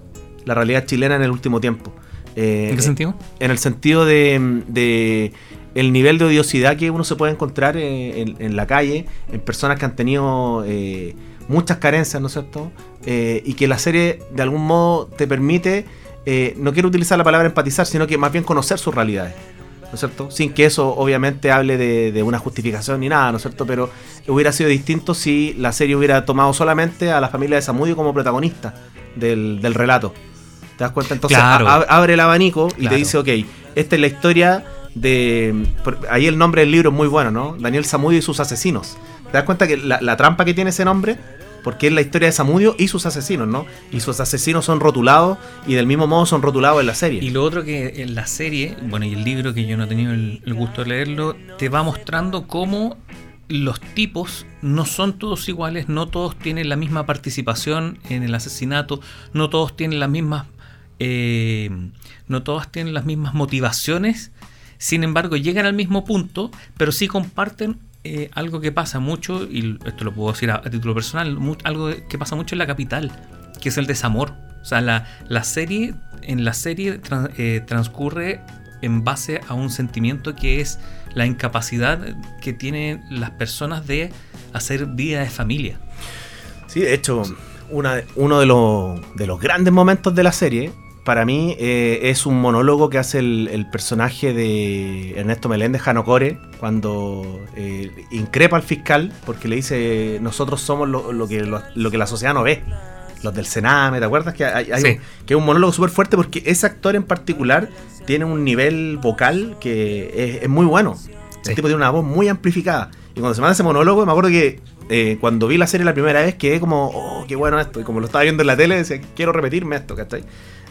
la realidad chilena en el último tiempo. Eh, ¿En qué sentido? En el sentido de, de, el nivel de odiosidad que uno se puede encontrar en, la calle, en personas que han tenido eh, muchas carencias, ¿no es cierto? Eh, y que la serie de algún modo te permite, no quiero utilizar la palabra empatizar, sino que más bien conocer sus realidades. ¿no es cierto? Sin que eso obviamente hable de, una justificación ni nada, ¿no es cierto? Pero hubiera sido distinto si la serie hubiera tomado solamente a la familia de Samudio como protagonista del, relato. ¿Te das cuenta? Entonces abre el abanico y te dice, ok, esta es la historia de... Ahí el nombre del libro es muy bueno, ¿no? Daniel Samudio y sus asesinos. ¿Te das cuenta que la trampa que tiene ese nombre porque es la historia de Samudio y sus asesinos, ¿no? Y sus asesinos son rotulados y del mismo modo son rotulados en la serie. Y lo otro que en la serie, bueno, y el libro que yo no he tenido el, gusto de leerlo, te va mostrando cómo los tipos no son todos iguales, no todos tienen la misma participación en el asesinato, no todos tienen las mismas, eh, no todas tienen las mismas motivaciones. Sin embargo, llegan al mismo punto, pero sí comparten eh, algo que pasa mucho, y esto lo puedo decir a, título personal, algo que pasa mucho en la capital, que es el desamor. O sea, la, la serie, en la serie eh, transcurre en base a un sentimiento que es la incapacidad que tienen las personas de hacer vida de familia. Sí, de hecho, uno de los, de los grandes momentos de la serie para mí eh, es un monólogo que hace el, personaje de Ernesto Meléndez, Jano Core, cuando eh, increpa al fiscal porque le dice nosotros somos lo, que, lo, que la sociedad no ve. Los del Sename, ¿te acuerdas? Que hay, un, que es un monólogo súper fuerte porque ese actor en particular tiene un nivel vocal que es, muy bueno. El tipo tiene una voz muy amplificada. Y cuando se manda ese monólogo, me acuerdo que eh, cuando vi la serie la primera vez quedé como, oh, qué bueno esto. Y como lo estaba viendo en la tele, decía, quiero repetirme esto, ¿cachai?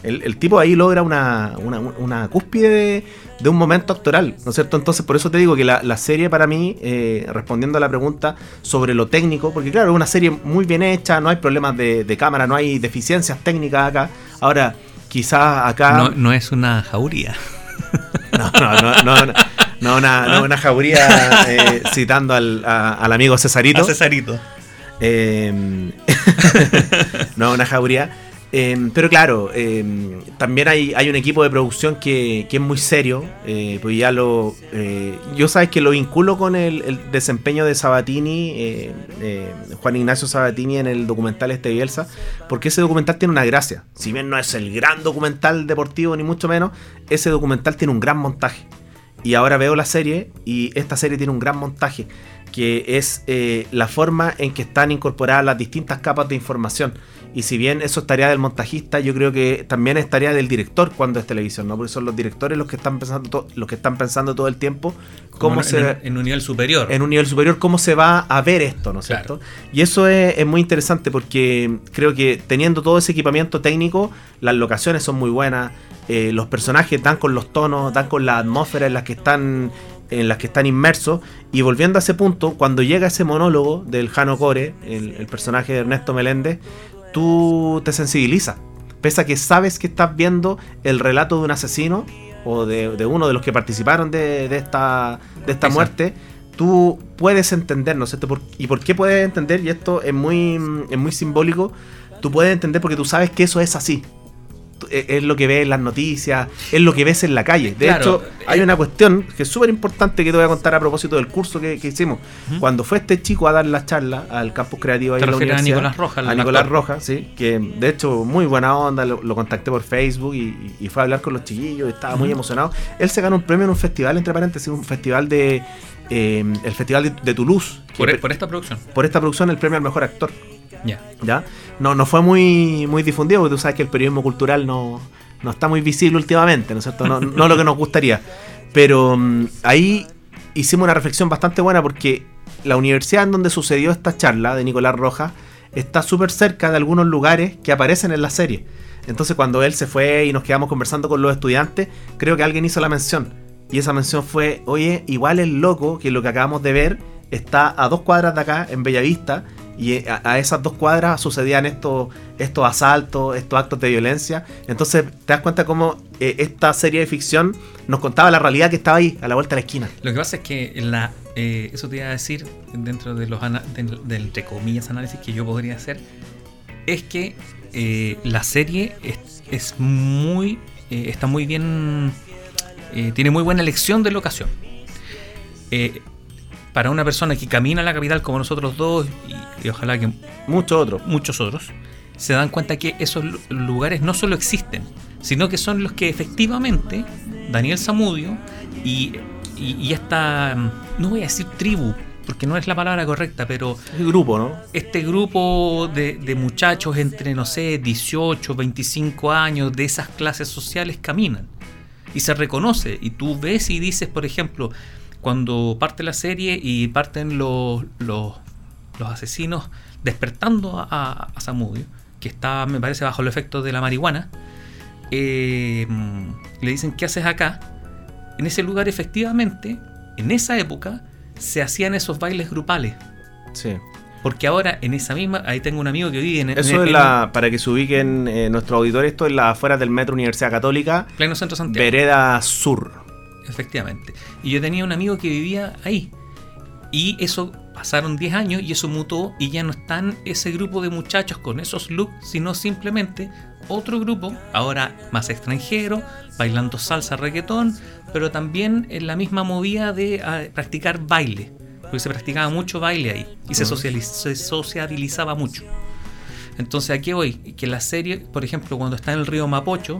El, tipo ahí logra una, una, cúspide de, un momento actoral, ¿no es cierto? Entonces, por eso te digo que la, serie para mí, eh, respondiendo a la pregunta sobre lo técnico, porque claro, es una serie muy bien hecha, no hay problemas de, cámara, no hay deficiencias técnicas acá. Ahora, quizás acá... No, es una jauría. No, no, no, no. No, una, una jauría eh, citando al, amigo Cesarito. Cesarito. Eh, no, una jauría. Em, pero claro, em, también hay, hay, un equipo de producción que, es muy serio. Eh, pues ya lo. Eh, yo sabes que lo vinculo con el, desempeño de Sabatini, eh, Juan Ignacio Sabatini en el documental este Bielsa, porque ese documental tiene una gracia. Si bien no es el gran documental deportivo, ni mucho menos, ese documental tiene un gran montaje. Y ahora veo la serie y esta serie tiene un gran montaje, que es la forma en que están incorporadas las distintas capas de información. Y si bien eso es tarea del montajista, yo creo que también es tarea del director cuando es televisión, ¿no? Porque son los directores los que están pensando, los que están pensando todo el tiempo cómo en, se... En, un nivel superior. En un nivel superior, cómo se va a ver esto, ¿no es cierto? Y eso es, muy interesante porque creo que teniendo todo ese equipamiento técnico, las locaciones son muy buenas, eh, los personajes dan con los tonos, dan con la atmósfera en las que están en las que están inmersos. Y volviendo a ese punto, cuando llega ese monólogo del Jano Core, el, el personaje de Ernesto Meléndez, tú te sensibilizas. Pese a que sabes que estás viendo el relato de un asesino o de, uno de los que participaron de, esta, de esta muerte, tú puedes entender, ¿no es cierto? ¿Y por qué puedes entender? Y esto es muy, es muy simbólico. Tú puedes entender porque tú sabes que eso es así. E, es lo que ves en las noticias, es lo que ves en la calle. De hecho, hay una cuestión que es súper importante que te voy a contar a propósito del curso que, hicimos. Cuando fue este chico a dar la charla al campus creativo ahí en la universidad, a Nicolás Rojas. A Nicolás Rojas, sí, que de hecho muy buena onda, lo, contacté por Facebook y, fue a hablar con los chiquillos, estaba muy emocionado. Él se ganó un premio en un festival, entre paréntesis, un festival de... Eh, el Festival de, Toulouse. Por, por esta producción. Por esta producción, el premio al mejor actor. Ya. ¿Ya? No, no fue muy, muy difundido, porque tú sabes que el periodismo cultural no, no está muy visible últimamente, ¿no es cierto? No, no lo que nos gustaría. Pero mm, ahí hicimos una reflexión bastante buena porque la universidad en donde sucedió esta charla de Nicolás Rojas está súper cerca de algunos lugares que aparecen en la serie. Entonces cuando él se fue y nos quedamos conversando con los estudiantes, creo que alguien hizo la mención. Y esa mención fue, oye, igual es loco que lo que acabamos de ver está a dos cuadras de acá, en Bellavista, y eh, a, esas dos cuadras sucedían estos, estos asaltos, estos actos de violencia. Entonces te das cuenta cómo eh, esta serie de ficción nos contaba la realidad que estaba ahí, a la vuelta de la esquina. Lo que pasa es que eh, eso te iba a decir dentro de los, entre comillas, análisis que yo podría hacer. es que la serie es, es muy. está muy bien. tiene muy buena elección de locación. Para una persona que camina a la capital como nosotros dos, y, y ojalá que Muchos otros. muchos otros, se dan cuenta que esos lu- lugares no solo existen, sino que son los que efectivamente Daniel Zamudio y, y, y esta, no voy a decir tribu, porque no es la palabra correcta, pero El grupo, ¿no? este grupo de, de muchachos entre, no sé, 18, 25 años de esas clases sociales caminan. Y se reconoce. Y tú ves y dices, por ejemplo, cuando parte la serie y parten los, los, los asesinos despertando a, a, a Samudio, que está, me parece, bajo el efecto de la marihuana, eh, le dicen, ¿qué haces acá? En ese lugar, efectivamente, en esa época, se hacían esos bailes grupales. Sí. Porque ahora en esa misma, ahí tengo un amigo que vive en, Eso en- es en la, para que se ubiquen eh, nuestros auditores, esto es la afuera del Metro Universidad Católica, pleno centro Santiago. Vereda Sur. Efectivamente. Y yo tenía un amigo que vivía ahí. Y eso pasaron 10 años y eso mutó y ya no están ese grupo de muchachos con esos looks, sino simplemente otro grupo, ahora más extranjero, bailando salsa, reggaetón, pero también en la misma movida de ah, practicar baile. Porque se practicaba mucho baile ahí y se, socializ- se sociabilizaba mucho. Entonces, ¿a qué voy? Que la serie, por ejemplo, cuando está en el río Mapocho,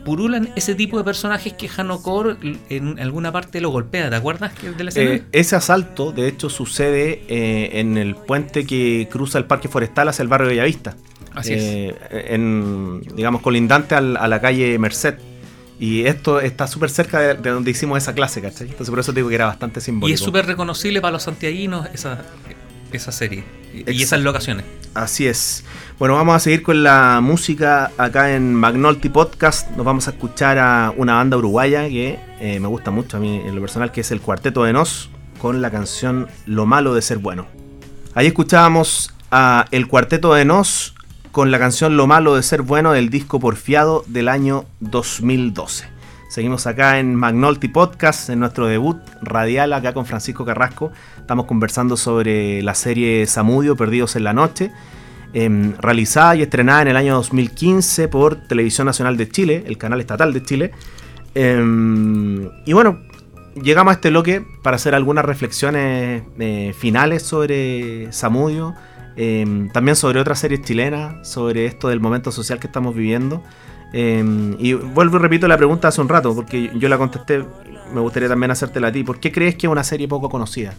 purulan ese tipo de personajes que Hanokor en alguna parte lo golpea. ¿Te acuerdas de la escena? Eh, ese asalto, de hecho, sucede eh, en el puente que cruza el parque forestal hacia el barrio de Bellavista. Así Eh, En, digamos, colindante al- a la calle Merced. Y esto está súper cerca de, de donde hicimos esa clase, ¿cachai? Entonces por eso te digo que era bastante simbólico. y es súper reconocible para los santiaguinos esa, esa serie y- esas locaciones. Así es. Bueno, vamos a seguir con la música acá en Magnolti Podcast. Nos vamos a escuchar a una banda uruguaya que eh, me gusta mucho a mí en lo personal, que es el Cuarteto de Nos, con la canción Lo malo de ser bueno. Ahí escuchábamos a el Cuarteto de Nos con la canción Lo malo de ser bueno del disco Porfiado del año 2012. Seguimos acá en Magnolti Podcast, en nuestro debut radial acá con Francisco Carrasco. Estamos conversando sobre la serie Samudio, Perdidos en la Noche, em, realizada y estrenada en el año 2015 por Televisión Nacional de Chile, el canal estatal de Chile. Em, y bueno, llegamos a este bloque para hacer algunas reflexiones eh, finales sobre Samudio, em, también sobre otras series chilenas, sobre esto del momento social que estamos viviendo. Em, y vuelvo y repito la pregunta hace un rato, porque yo la contesté, me gustaría también hacértela a ti. ¿Por qué crees que es una serie poco conocida?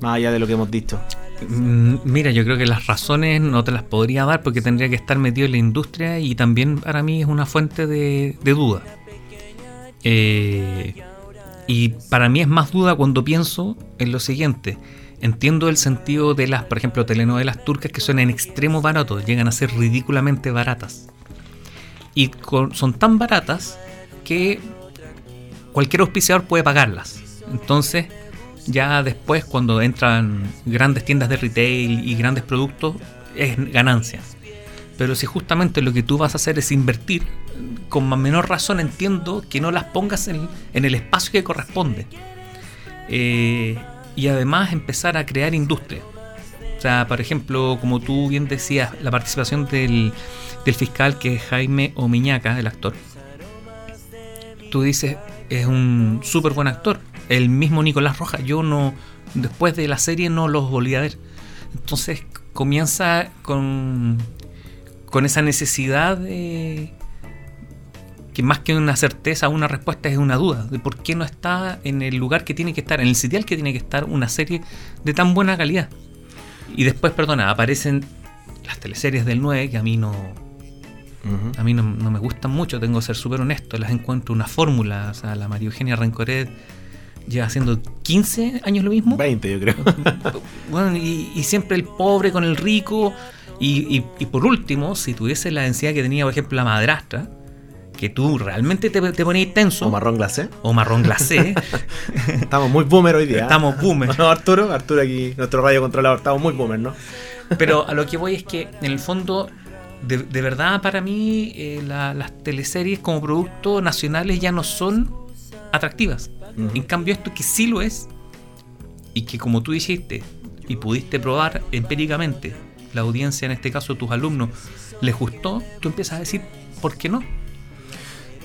Más allá de lo que hemos dicho. Mm, Mira, yo creo que las razones no te las podría dar porque tendría que estar metido en la industria y también para mí es una fuente de, duda. Eh, y para mí es más duda cuando pienso en lo siguiente. Entiendo el sentido de las, por ejemplo, telenovelas turcas que son en extremo baratos, llegan a ser ridículamente baratas. Y son tan baratas que cualquier auspiciador puede pagarlas. Entonces, ya después cuando entran grandes tiendas de retail y grandes productos, es ganancia. Pero si justamente lo que tú vas a hacer es invertir, con menor razón entiendo que no las pongas en, en el espacio que corresponde. Eh, y además empezar a crear industria. O sea, por ejemplo, como tú bien decías, la participación del, del fiscal que es Jaime Omiñaca, el actor. Tú dices, es un súper buen actor. El mismo Nicolás Rojas, yo no, después de la serie no los volví a ver. Entonces comienza con, con esa necesidad de que más que una certeza, una respuesta es una duda de por qué no está en el lugar que tiene que estar, en el sitial que tiene que estar una serie de tan buena calidad. Y después, perdona, aparecen las teleseries del 9 que a mí no, a mí no, no me gustan mucho, tengo que ser súper honesto, las encuentro una fórmula, o sea, la María Eugenia Rencoret lleva haciendo 15 años lo mismo. 20 yo creo. Bueno, y, y siempre el pobre con el rico. Y, y- y por último, si tuviese la densidad que tenía, por ejemplo, la madrastra, que tú realmente te, te ponías tenso, o marrón glacé. o marrón glacé, Estamos muy boomer hoy día. estamos boomer. No, Arturo, Arturo aquí, nuestro radio controlador, estamos muy boomer, ¿no? Pero a lo que voy es que, en el fondo, de, de verdad para mí, eh, la- las teleseries como producto nacionales ya no son atractivas. En cambio, esto que sí lo es, y que como tú dijiste y pudiste probar empíricamente, la audiencia, en este caso tus alumnos, les gustó, tú empiezas a decir, ¿por qué no?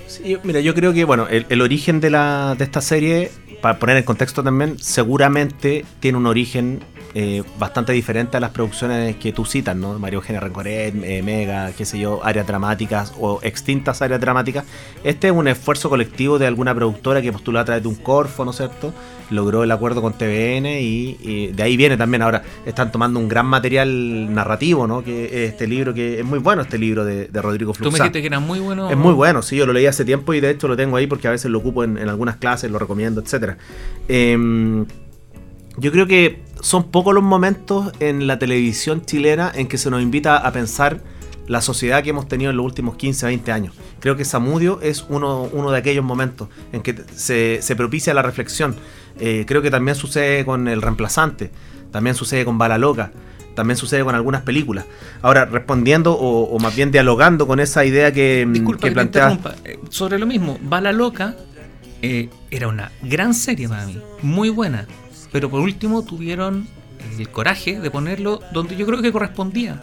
Sí, mira, yo creo que bueno, el, el origen de, la, de esta serie, para poner en contexto también, seguramente tiene un origen eh, bastante diferente a las producciones que tú citas, ¿no? Mario Eugenia Rencoret, eh, Mega, qué sé yo, áreas dramáticas o extintas áreas dramáticas. Este es un esfuerzo colectivo de alguna productora que postuló a través de un Corfo, ¿no es cierto? Logró el acuerdo con TVN y, y de ahí viene también ahora, están tomando un gran material narrativo, ¿no? Que es este libro, que es muy bueno este libro de, de Rodrigo Fluxá. Tú me dijiste que era muy bueno. Es muy bueno, sí, yo lo leí hace tiempo y de hecho lo tengo ahí porque a veces lo ocupo en, en algunas clases, lo recomiendo, etcétera. Eh, yo creo que son pocos los momentos en la televisión chilena en que se nos invita a pensar la sociedad que hemos tenido en los últimos 15, 20 años. Creo que Samudio es uno, uno de aquellos momentos en que se, se propicia la reflexión. Eh, creo que también sucede con El Reemplazante, también sucede con Bala Loca, también sucede con algunas películas. Ahora, respondiendo o, o más bien dialogando con esa idea que, Disculpa que que. Eh, Sobre lo mismo, Bala Loca eh, era una gran serie para mí, muy buena. Pero por último tuvieron el coraje de ponerlo donde yo creo que correspondía.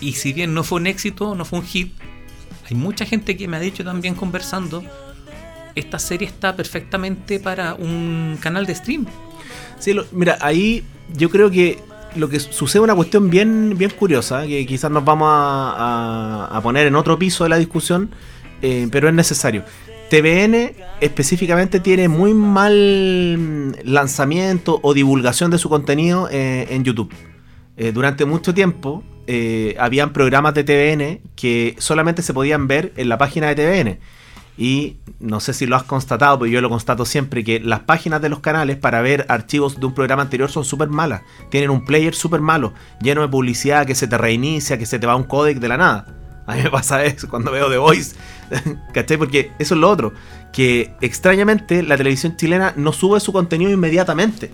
Y si bien no fue un éxito, no fue un hit, hay mucha gente que me ha dicho también conversando, esta serie está perfectamente para un canal de stream. Sí, lo- mira, ahí yo creo que lo que sucede es una cuestión bien, bien curiosa, que quizás nos vamos a, a- poner en otro piso de la discusión, eh, pero es necesario. TVN específicamente tiene muy mal lanzamiento o divulgación de su contenido eh, en YouTube. Eh, durante mucho tiempo eh, habían programas de TVN que solamente se podían ver en la página de TVN. Y no sé si lo has constatado, pero yo lo constato siempre, que las páginas de los canales para ver archivos de un programa anterior son súper malas. Tienen un player súper malo, lleno de publicidad, que se te reinicia, que se te va un codec de la nada. A mí me pasa eso cuando veo The Voice. ¿Cachai? Porque eso es lo otro. Que extrañamente la televisión chilena no sube su contenido inmediatamente.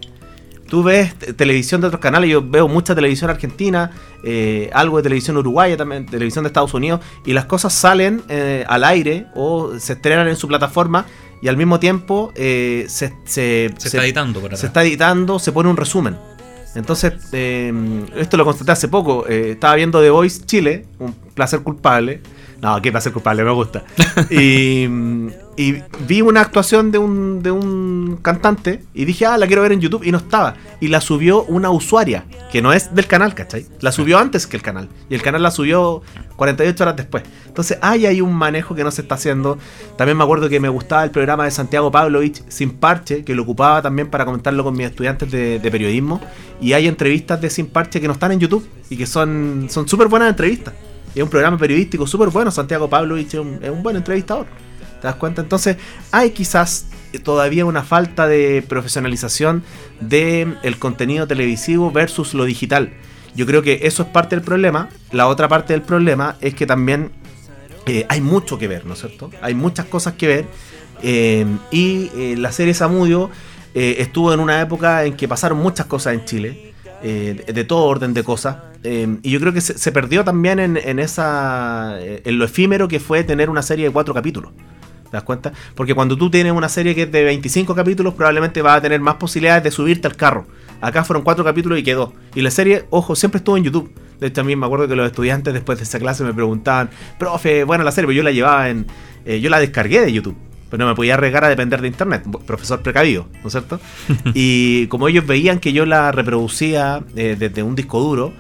Tú ves te- televisión de otros canales, yo veo mucha televisión argentina, eh, algo de televisión uruguaya también, televisión de Estados Unidos, y las cosas salen eh, al aire o se estrenan en su plataforma y al mismo tiempo eh, se, se- Se, se- está editando por se está editando, se pone un resumen. Entonces, eh, esto lo constaté hace poco. eh, estaba viendo The Voice Chile, un placer culpable. No, qué placer culpable, me gusta. y, vi una actuación de un, de un cantante y dije, ah, la quiero ver en YouTube y no estaba. Y la subió una usuaria, que no es del canal, ¿cachai? La subió antes que el canal. Y el canal la subió 48 horas después. Entonces, hay ahí un manejo que no se está haciendo. También me acuerdo que me gustaba el programa de Santiago Pavlovich Sin Parche, que lo ocupaba también para comentarlo con mis estudiantes de, de periodismo. Y hay entrevistas de Sin Parche que no están en YouTube y que son son súper buenas entrevistas. Es un programa periodístico súper bueno. Santiago Pavlovich es un, es un buen entrevistador. ¿Te das cuenta? Entonces, hay quizás todavía una falta de profesionalización del el contenido televisivo versus lo digital. Yo creo que eso es parte del problema. La otra parte del problema es que también eh, hay mucho que ver, ¿no es cierto? Hay muchas cosas que ver. eh, y eh, la serie Samudio estuvo en una época en que pasaron muchas cosas en Chile, de todo orden de cosas. Eh, y yo creo que se, se perdió también en, en esa eh, en lo efímero que fue tener una serie de cuatro capítulos. ¿Te das cuenta? Porque cuando tú tienes una serie que es de 25 capítulos, probablemente vas a tener más posibilidades de subirte al carro. Acá fueron cuatro capítulos y quedó. Y la serie, ojo, siempre estuvo en YouTube. De hecho, también me acuerdo que los estudiantes después de esa clase me preguntaban, profe, bueno, la serie, pero yo la llevaba en. eh, yo la descargué de YouTube. Pero no me podía arriesgar a depender de internet. Profesor precavido, ¿no es cierto? y como ellos veían que yo la reproducía eh, desde un disco duro,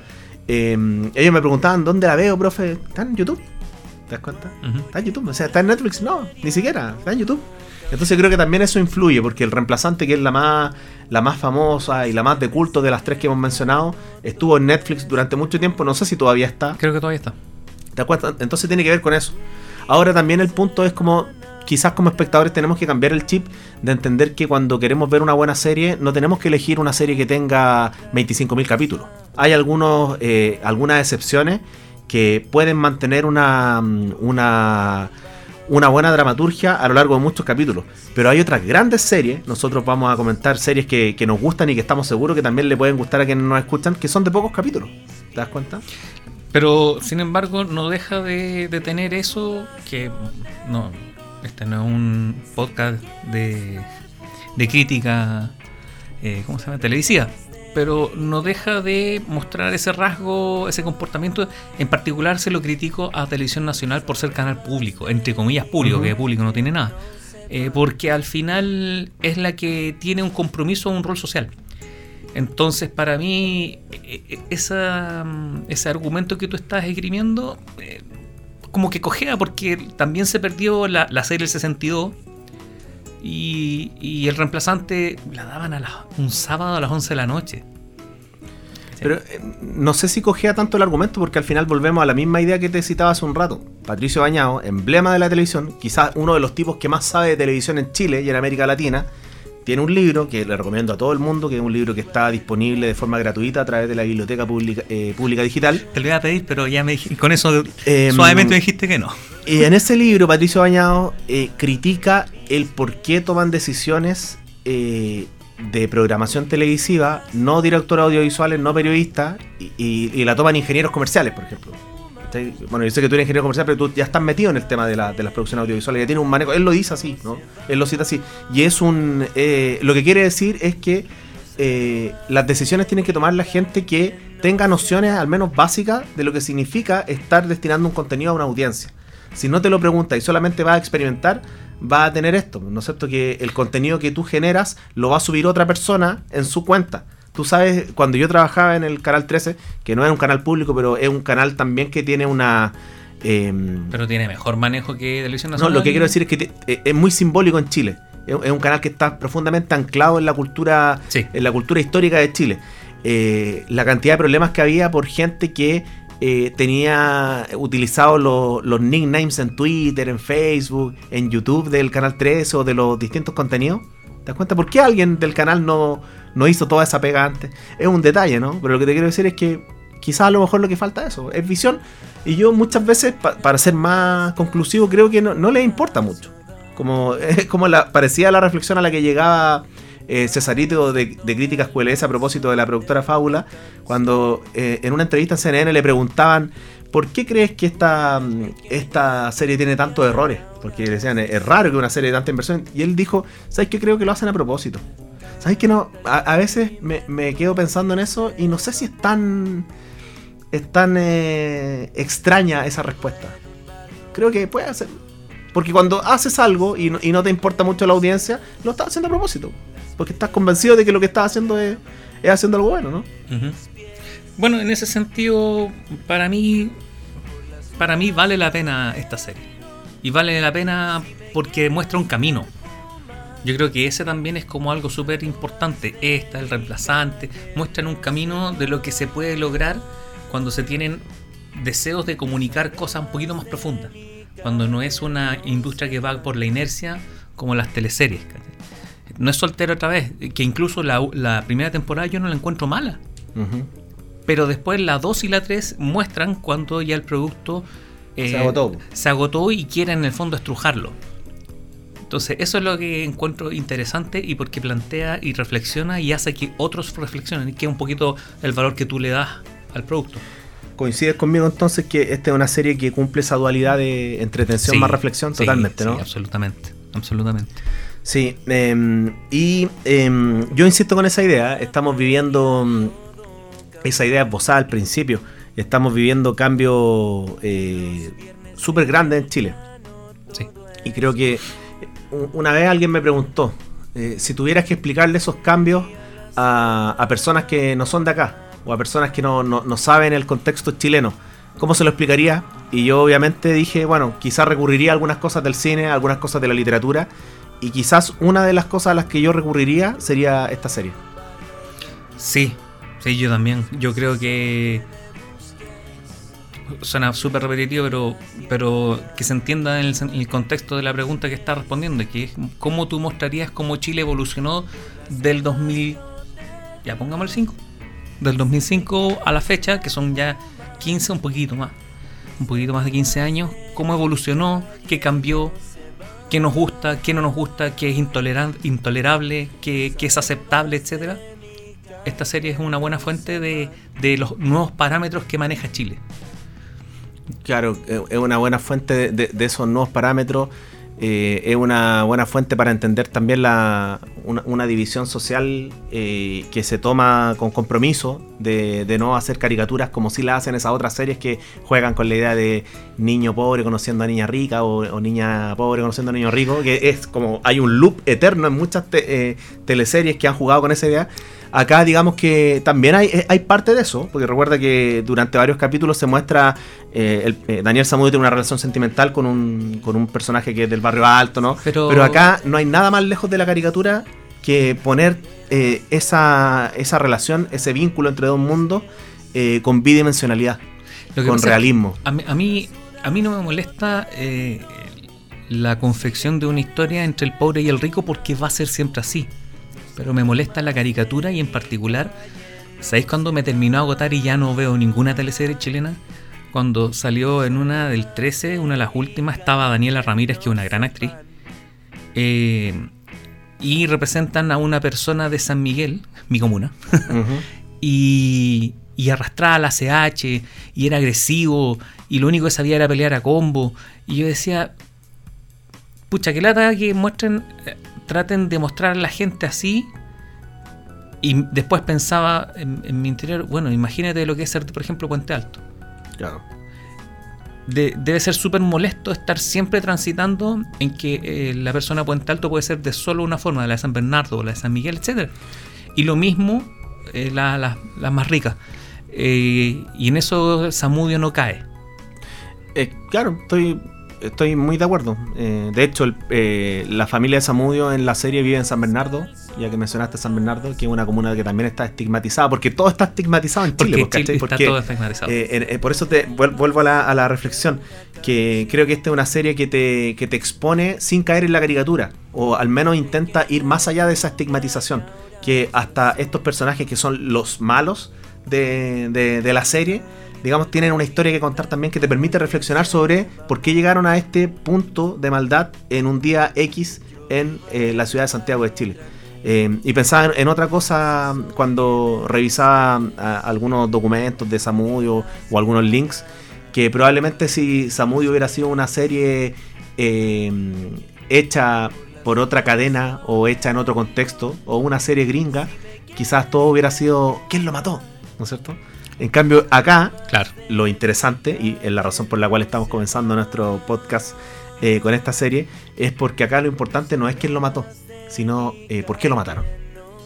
eh, ellos me preguntaban, ¿dónde la veo, profe? ¿Está en YouTube? ¿Te das cuenta? Está en YouTube. O sea, está en Netflix, no, ni siquiera, está en YouTube. Entonces creo que también eso influye, porque el reemplazante, que es la más, la más famosa y la más de culto de las tres que hemos mencionado, estuvo en Netflix durante mucho tiempo, no sé si todavía está. Creo que todavía está. ¿Te das cuenta? Entonces tiene que ver con eso. Ahora también el punto es como, quizás como espectadores tenemos que cambiar el chip de entender que cuando queremos ver una buena serie, no tenemos que elegir una serie que tenga 25.000 capítulos. Hay algunos, eh, algunas excepciones que pueden mantener una, mm, una, una buena dramaturgia a lo largo de muchos capítulos. Pero hay otras grandes series, nosotros vamos a comentar series que, nos gustan y que estamos seguros que también le pueden gustar a quienes nos escuchan, que son de pocos capítulos. ¿Te das cuenta? Pero sin embargo no deja de, de tener eso que no, este no es un podcast de, de crítica, eh, ¿cómo se llama? Televisiva. Pero no deja de mostrar ese rasgo, ese comportamiento. En particular se lo critico a Televisión Nacional por ser canal público, entre comillas público, que público no tiene nada. Eh, porque al final es la que tiene un compromiso, un rol social. Entonces, para mí, eh, eh, esa, mm, ese argumento que tú estás esgrimiendo, eh, como que cojea, porque también se perdió la, la serie del 62 y, el reemplazante la daban a las- un sábado a las 11 de la noche. Pero eh, no sé si cogea tanto el argumento porque al final volvemos a la misma idea que te citaba hace un rato. Patricio Bañado, emblema de la televisión, quizás uno de los tipos que más sabe de televisión en Chile y en América Latina, tiene un libro que le recomiendo a todo el mundo, que es un libro que está disponible de forma gratuita a través de la Biblioteca Pública, eh, Pública Digital. Te lo iba a pedir, pero ya me con eso Em, suavemente me dijiste que no. Y en ese libro, Patricio Bañado eh, critica el por qué toman decisiones eh, de programación televisiva, no directores audiovisuales, no periodistas, y, y- y la toman ingenieros comerciales, por ejemplo. Bueno, yo sé que tú eres ingeniero comercial, pero tú ya estás metido en el tema de, la- de las producciones audiovisuales, ya tienes un manejo, él lo dice así, ¿no? Él lo cita así. Y es un... eh, lo que quiere decir es que eh, las decisiones tienen que tomar la gente que tenga nociones al menos básicas de lo que significa estar destinando un contenido a una audiencia. Si no te lo preguntas y solamente vas a experimentar, va a tener esto, ¿no es cierto? Que el contenido que tú generas lo va a subir otra persona en su cuenta. Tú sabes, cuando yo trabajaba en el canal 13, que no es un canal público, pero es un canal también que tiene una... em, Pero tiene mejor manejo que Televisión no, Nacional. lo que quiero decir es que te- eh, es muy simbólico en Chile. Es, es un canal que está profundamente anclado en la cultura, Sí. en la cultura histórica de Chile. Eh, la cantidad de problemas que había por gente que eh, tenía utilizado lo- los nicknames en Twitter, en Facebook, en YouTube del canal 13 o de los distintos contenidos. ¿Te das cuenta? ¿Por qué alguien del canal no, no hizo toda esa pega antes? Es un detalle, ¿no? Pero lo que te quiero decir es que quizás a lo mejor lo que falta es eso, es visión. Y yo muchas veces, pa- para ser más conclusivo, creo que no, les importa mucho. Como, como la, parecía la reflexión a la que llegaba eh, Cesarito de, Críticas QLS a propósito de la productora Fábula, cuando eh, en una entrevista en CNN le preguntaban ¿por qué crees que esta, esta serie tiene tantos errores? Porque le decían, es raro que una serie de tanta inversión. Y él dijo, ¿sabes qué? Creo que lo hacen a propósito. ¿Sabes que no? A, a veces me, me quedo pensando en eso y no sé si es tan, es tan eh, extraña esa respuesta. Creo que puede ser. Porque cuando haces algo y no, y no te importa mucho la audiencia, lo estás haciendo a propósito. Porque estás convencido de que lo que estás haciendo es, es haciendo algo bueno, ¿no? Bueno, en ese sentido, para mí, para mí vale la pena esta serie. Y vale la pena porque muestra un camino. Yo creo que ese también es como algo súper importante. Esta, el reemplazante, muestran un camino de lo que se puede lograr cuando se tienen deseos de comunicar cosas un poquito más profundas. Cuando no es una industria que va por la inercia como las teleseries. ¿cachai? No es soltero otra vez, que incluso la, la primera temporada yo no la encuentro mala. Ujú. Pero después la 2 y la 3 muestran cuando ya el producto eh, Se agotó. se agotó y quieren en el fondo estrujarlo. Entonces eso es lo que encuentro interesante y porque plantea y reflexiona y hace que otros reflexionen, que es un poquito el valor que tú le das al producto. ¿Coincides conmigo entonces que esta es una serie que cumple esa dualidad de entretención Sí, más reflexión? sí, Totalmente, sí, ¿no? absolutamente, absolutamente. Sí, em, y em, yo insisto con esa idea. Estamos viviendo mm, esa idea esbozada al principio. Estamos viviendo cambios eh, súper grandes en Chile. Sí. Y creo que una vez alguien me preguntó eh, si tuvieras que explicarle esos cambios a, a personas que no son de acá o a personas que no, no- no saben el contexto chileno, ¿cómo se lo explicaría? Y yo obviamente dije, bueno, quizás recurriría a algunas cosas del cine, a algunas cosas de la literatura, y quizás una de las cosas a las que yo recurriría sería esta serie. Sí, sí, yo también. Yo creo que suena súper repetitivo, pero, pero que se entienda en el, en el contexto de la pregunta que está respondiendo, que es cómo tú mostrarías cómo Chile evolucionó del 2000, ya pongamos el 5, del 2005 a la fecha, que son ya 15, un poquito más, un poquito más de 15 años, cómo evolucionó, qué cambió, qué nos gusta, qué no nos gusta, qué es intolerable, qué, qué es aceptable, etcétera esta serie es una buena fuente de, de los nuevos parámetros que maneja Chile. Claro, eh, es una buena fuente de, de- de esos nuevos parámetros. eh, es una buena fuente para entender también la, una, división social eh, que se toma con compromiso de, de no hacer caricaturas como si la hacen esas otras series que juegan con la idea de niño pobre conociendo a niña rica o, niña pobre conociendo a niño rico, que es como hay un loop eterno en muchas te- teleseries que han jugado con esa idea. Acá digamos que también hay, eh, hay parte de eso, porque recuerda que durante varios capítulos se muestra eh, el- eh, Daniel Samudio tiene una relación sentimental con un, con un personaje que es del barrio alto, ¿no? Pero- Pero acá no hay nada más lejos de la caricatura que poner eh, esa, esa relación, ese vínculo entre dos mundos eh, con bidimensionalidad, con realismo. A mí, a mí, a mí no me molesta eh, la confección de una historia entre el pobre y el rico porque va a ser siempre así. Pero me molesta la caricatura y en particular, ¿sabéis cuándo me terminó a agotar y ya no veo ninguna teleserie chilena? Cuando salió en una del 13, una de las últimas, estaba Daniela Ramírez, que es una gran actriz. eh, y representan a una persona de San Miguel, mi comuna, y, y arrastraba la CH y era agresivo y lo único que sabía era pelear a combo y yo decía pucha que lata que muestren eh, traten de mostrar a la gente así y después pensaba en, en mi interior bueno imagínate lo que es ser por ejemplo Puente Alto Claro. De- debe ser súper molesto estar siempre transitando en que eh, la persona Puente Alto puede ser de solo una forma, de la de San Bernardo o la de San Miguel, etc. Y lo mismo eh, la- la- las más ricas. Eh, y en eso Samudio no cae. Claro, estoy, estoy muy de acuerdo. Eh, de hecho, el- eh, la familia de Samudio en la serie vive en San Bernardo, ya que mencionaste San Bernardo, que es una comuna que también está estigmatizada, porque todo está estigmatizado en Chile. Porque está todo estigmatizado. eh, eh, por eso te vuel- vuelvo a la, a la reflexión, que creo que esta es una serie que te, que te expone sin caer en la caricatura, o al menos intenta ir más allá de esa estigmatización, que hasta estos personajes que son los malos de, de- de la serie, digamos, tienen una historia que contar también que te permite reflexionar sobre por qué llegaron a este punto de maldad en un día X en eh, la ciudad de Santiago de Chile. Eh, y pensaba en, otra cosa cuando revisaba a- algunos documentos de Samudio o algunos links, que probablemente si Samudio hubiera sido una serie eh, hecha por otra cadena o hecha en otro contexto o una serie gringa, quizás todo hubiera sido ¿quién lo mató? ¿No es cierto? En cambio, acá Claro. lo interesante, y es la razón por la cual estamos comenzando nuestro podcast eh, con esta serie, es porque acá lo importante no es quién lo mató, sino eh, por qué lo mataron.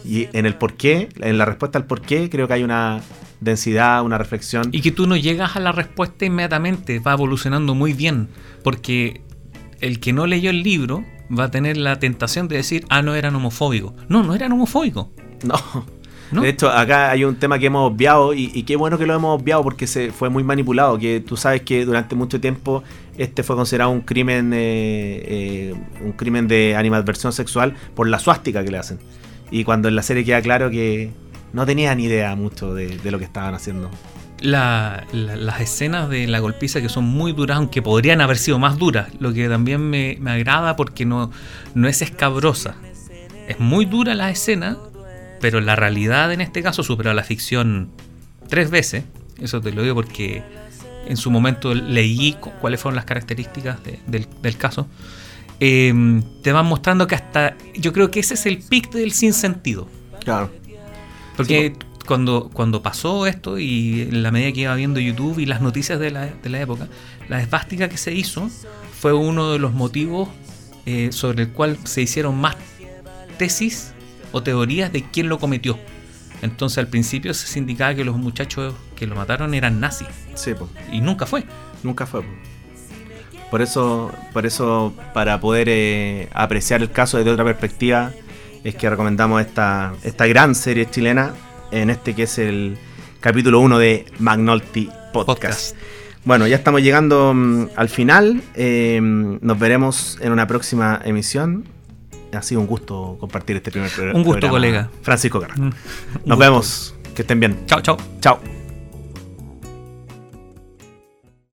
Y en el por qué, en la respuesta al por qué, creo que hay una densidad, una reflexión. Y que tú no llegas a la respuesta inmediatamente, va evolucionando muy bien, porque el que no leyó el libro va a tener la tentación de decir, ah, no eran homofóbicos. No, no eran homofóbicos. No. ¿No? De hecho, acá hay un tema que hemos obviado y, y qué bueno que lo hemos obviado porque se fue muy manipulado. Que tú sabes que durante mucho tiempo este fue considerado un crimen, eh, eh, un crimen de animadversión sexual por la suástica que le hacen. Y cuando en la serie queda claro que no tenían idea mucho de, de lo que estaban haciendo. La- la- las escenas de la golpiza que son muy duras, aunque podrían haber sido más duras, lo que también me, me agrada porque no, no es escabrosa. Es muy dura la escena, pero la realidad en este caso supera la ficción tres veces. Eso te lo digo porque en su momento leí cu- cuáles fueron las características de- del, del caso. Eh, te van mostrando que hasta. Yo creo que ese es el pic del sinsentido. Claro. Porque cuando, cuando pasó esto y en la medida que iba viendo YouTube y las noticias de la, de la época, la esvástica que se hizo fue uno de los motivos eh, sobre el cual se hicieron más tesis o teorías de quién lo cometió. Entonces al principio se indicaba que los muchachos que lo mataron eran nazis Sí, pues. y nunca fue. Nunca fue. po. Por eso, por eso para poder eh, apreciar el caso desde otra perspectiva, es que recomendamos esta, esta gran serie chilena, en este que es el capítulo 1 de Magnolti Podcast. Podcast. Bueno, ya estamos llegando mm, al final. eh, nos veremos en una próxima emisión. Ha sido un gusto compartir este primer pro- Un gusto, programa. colega. Francisco Carrasco. Mm. Nos vemos. Que estén bien. Chao, chao. Chao.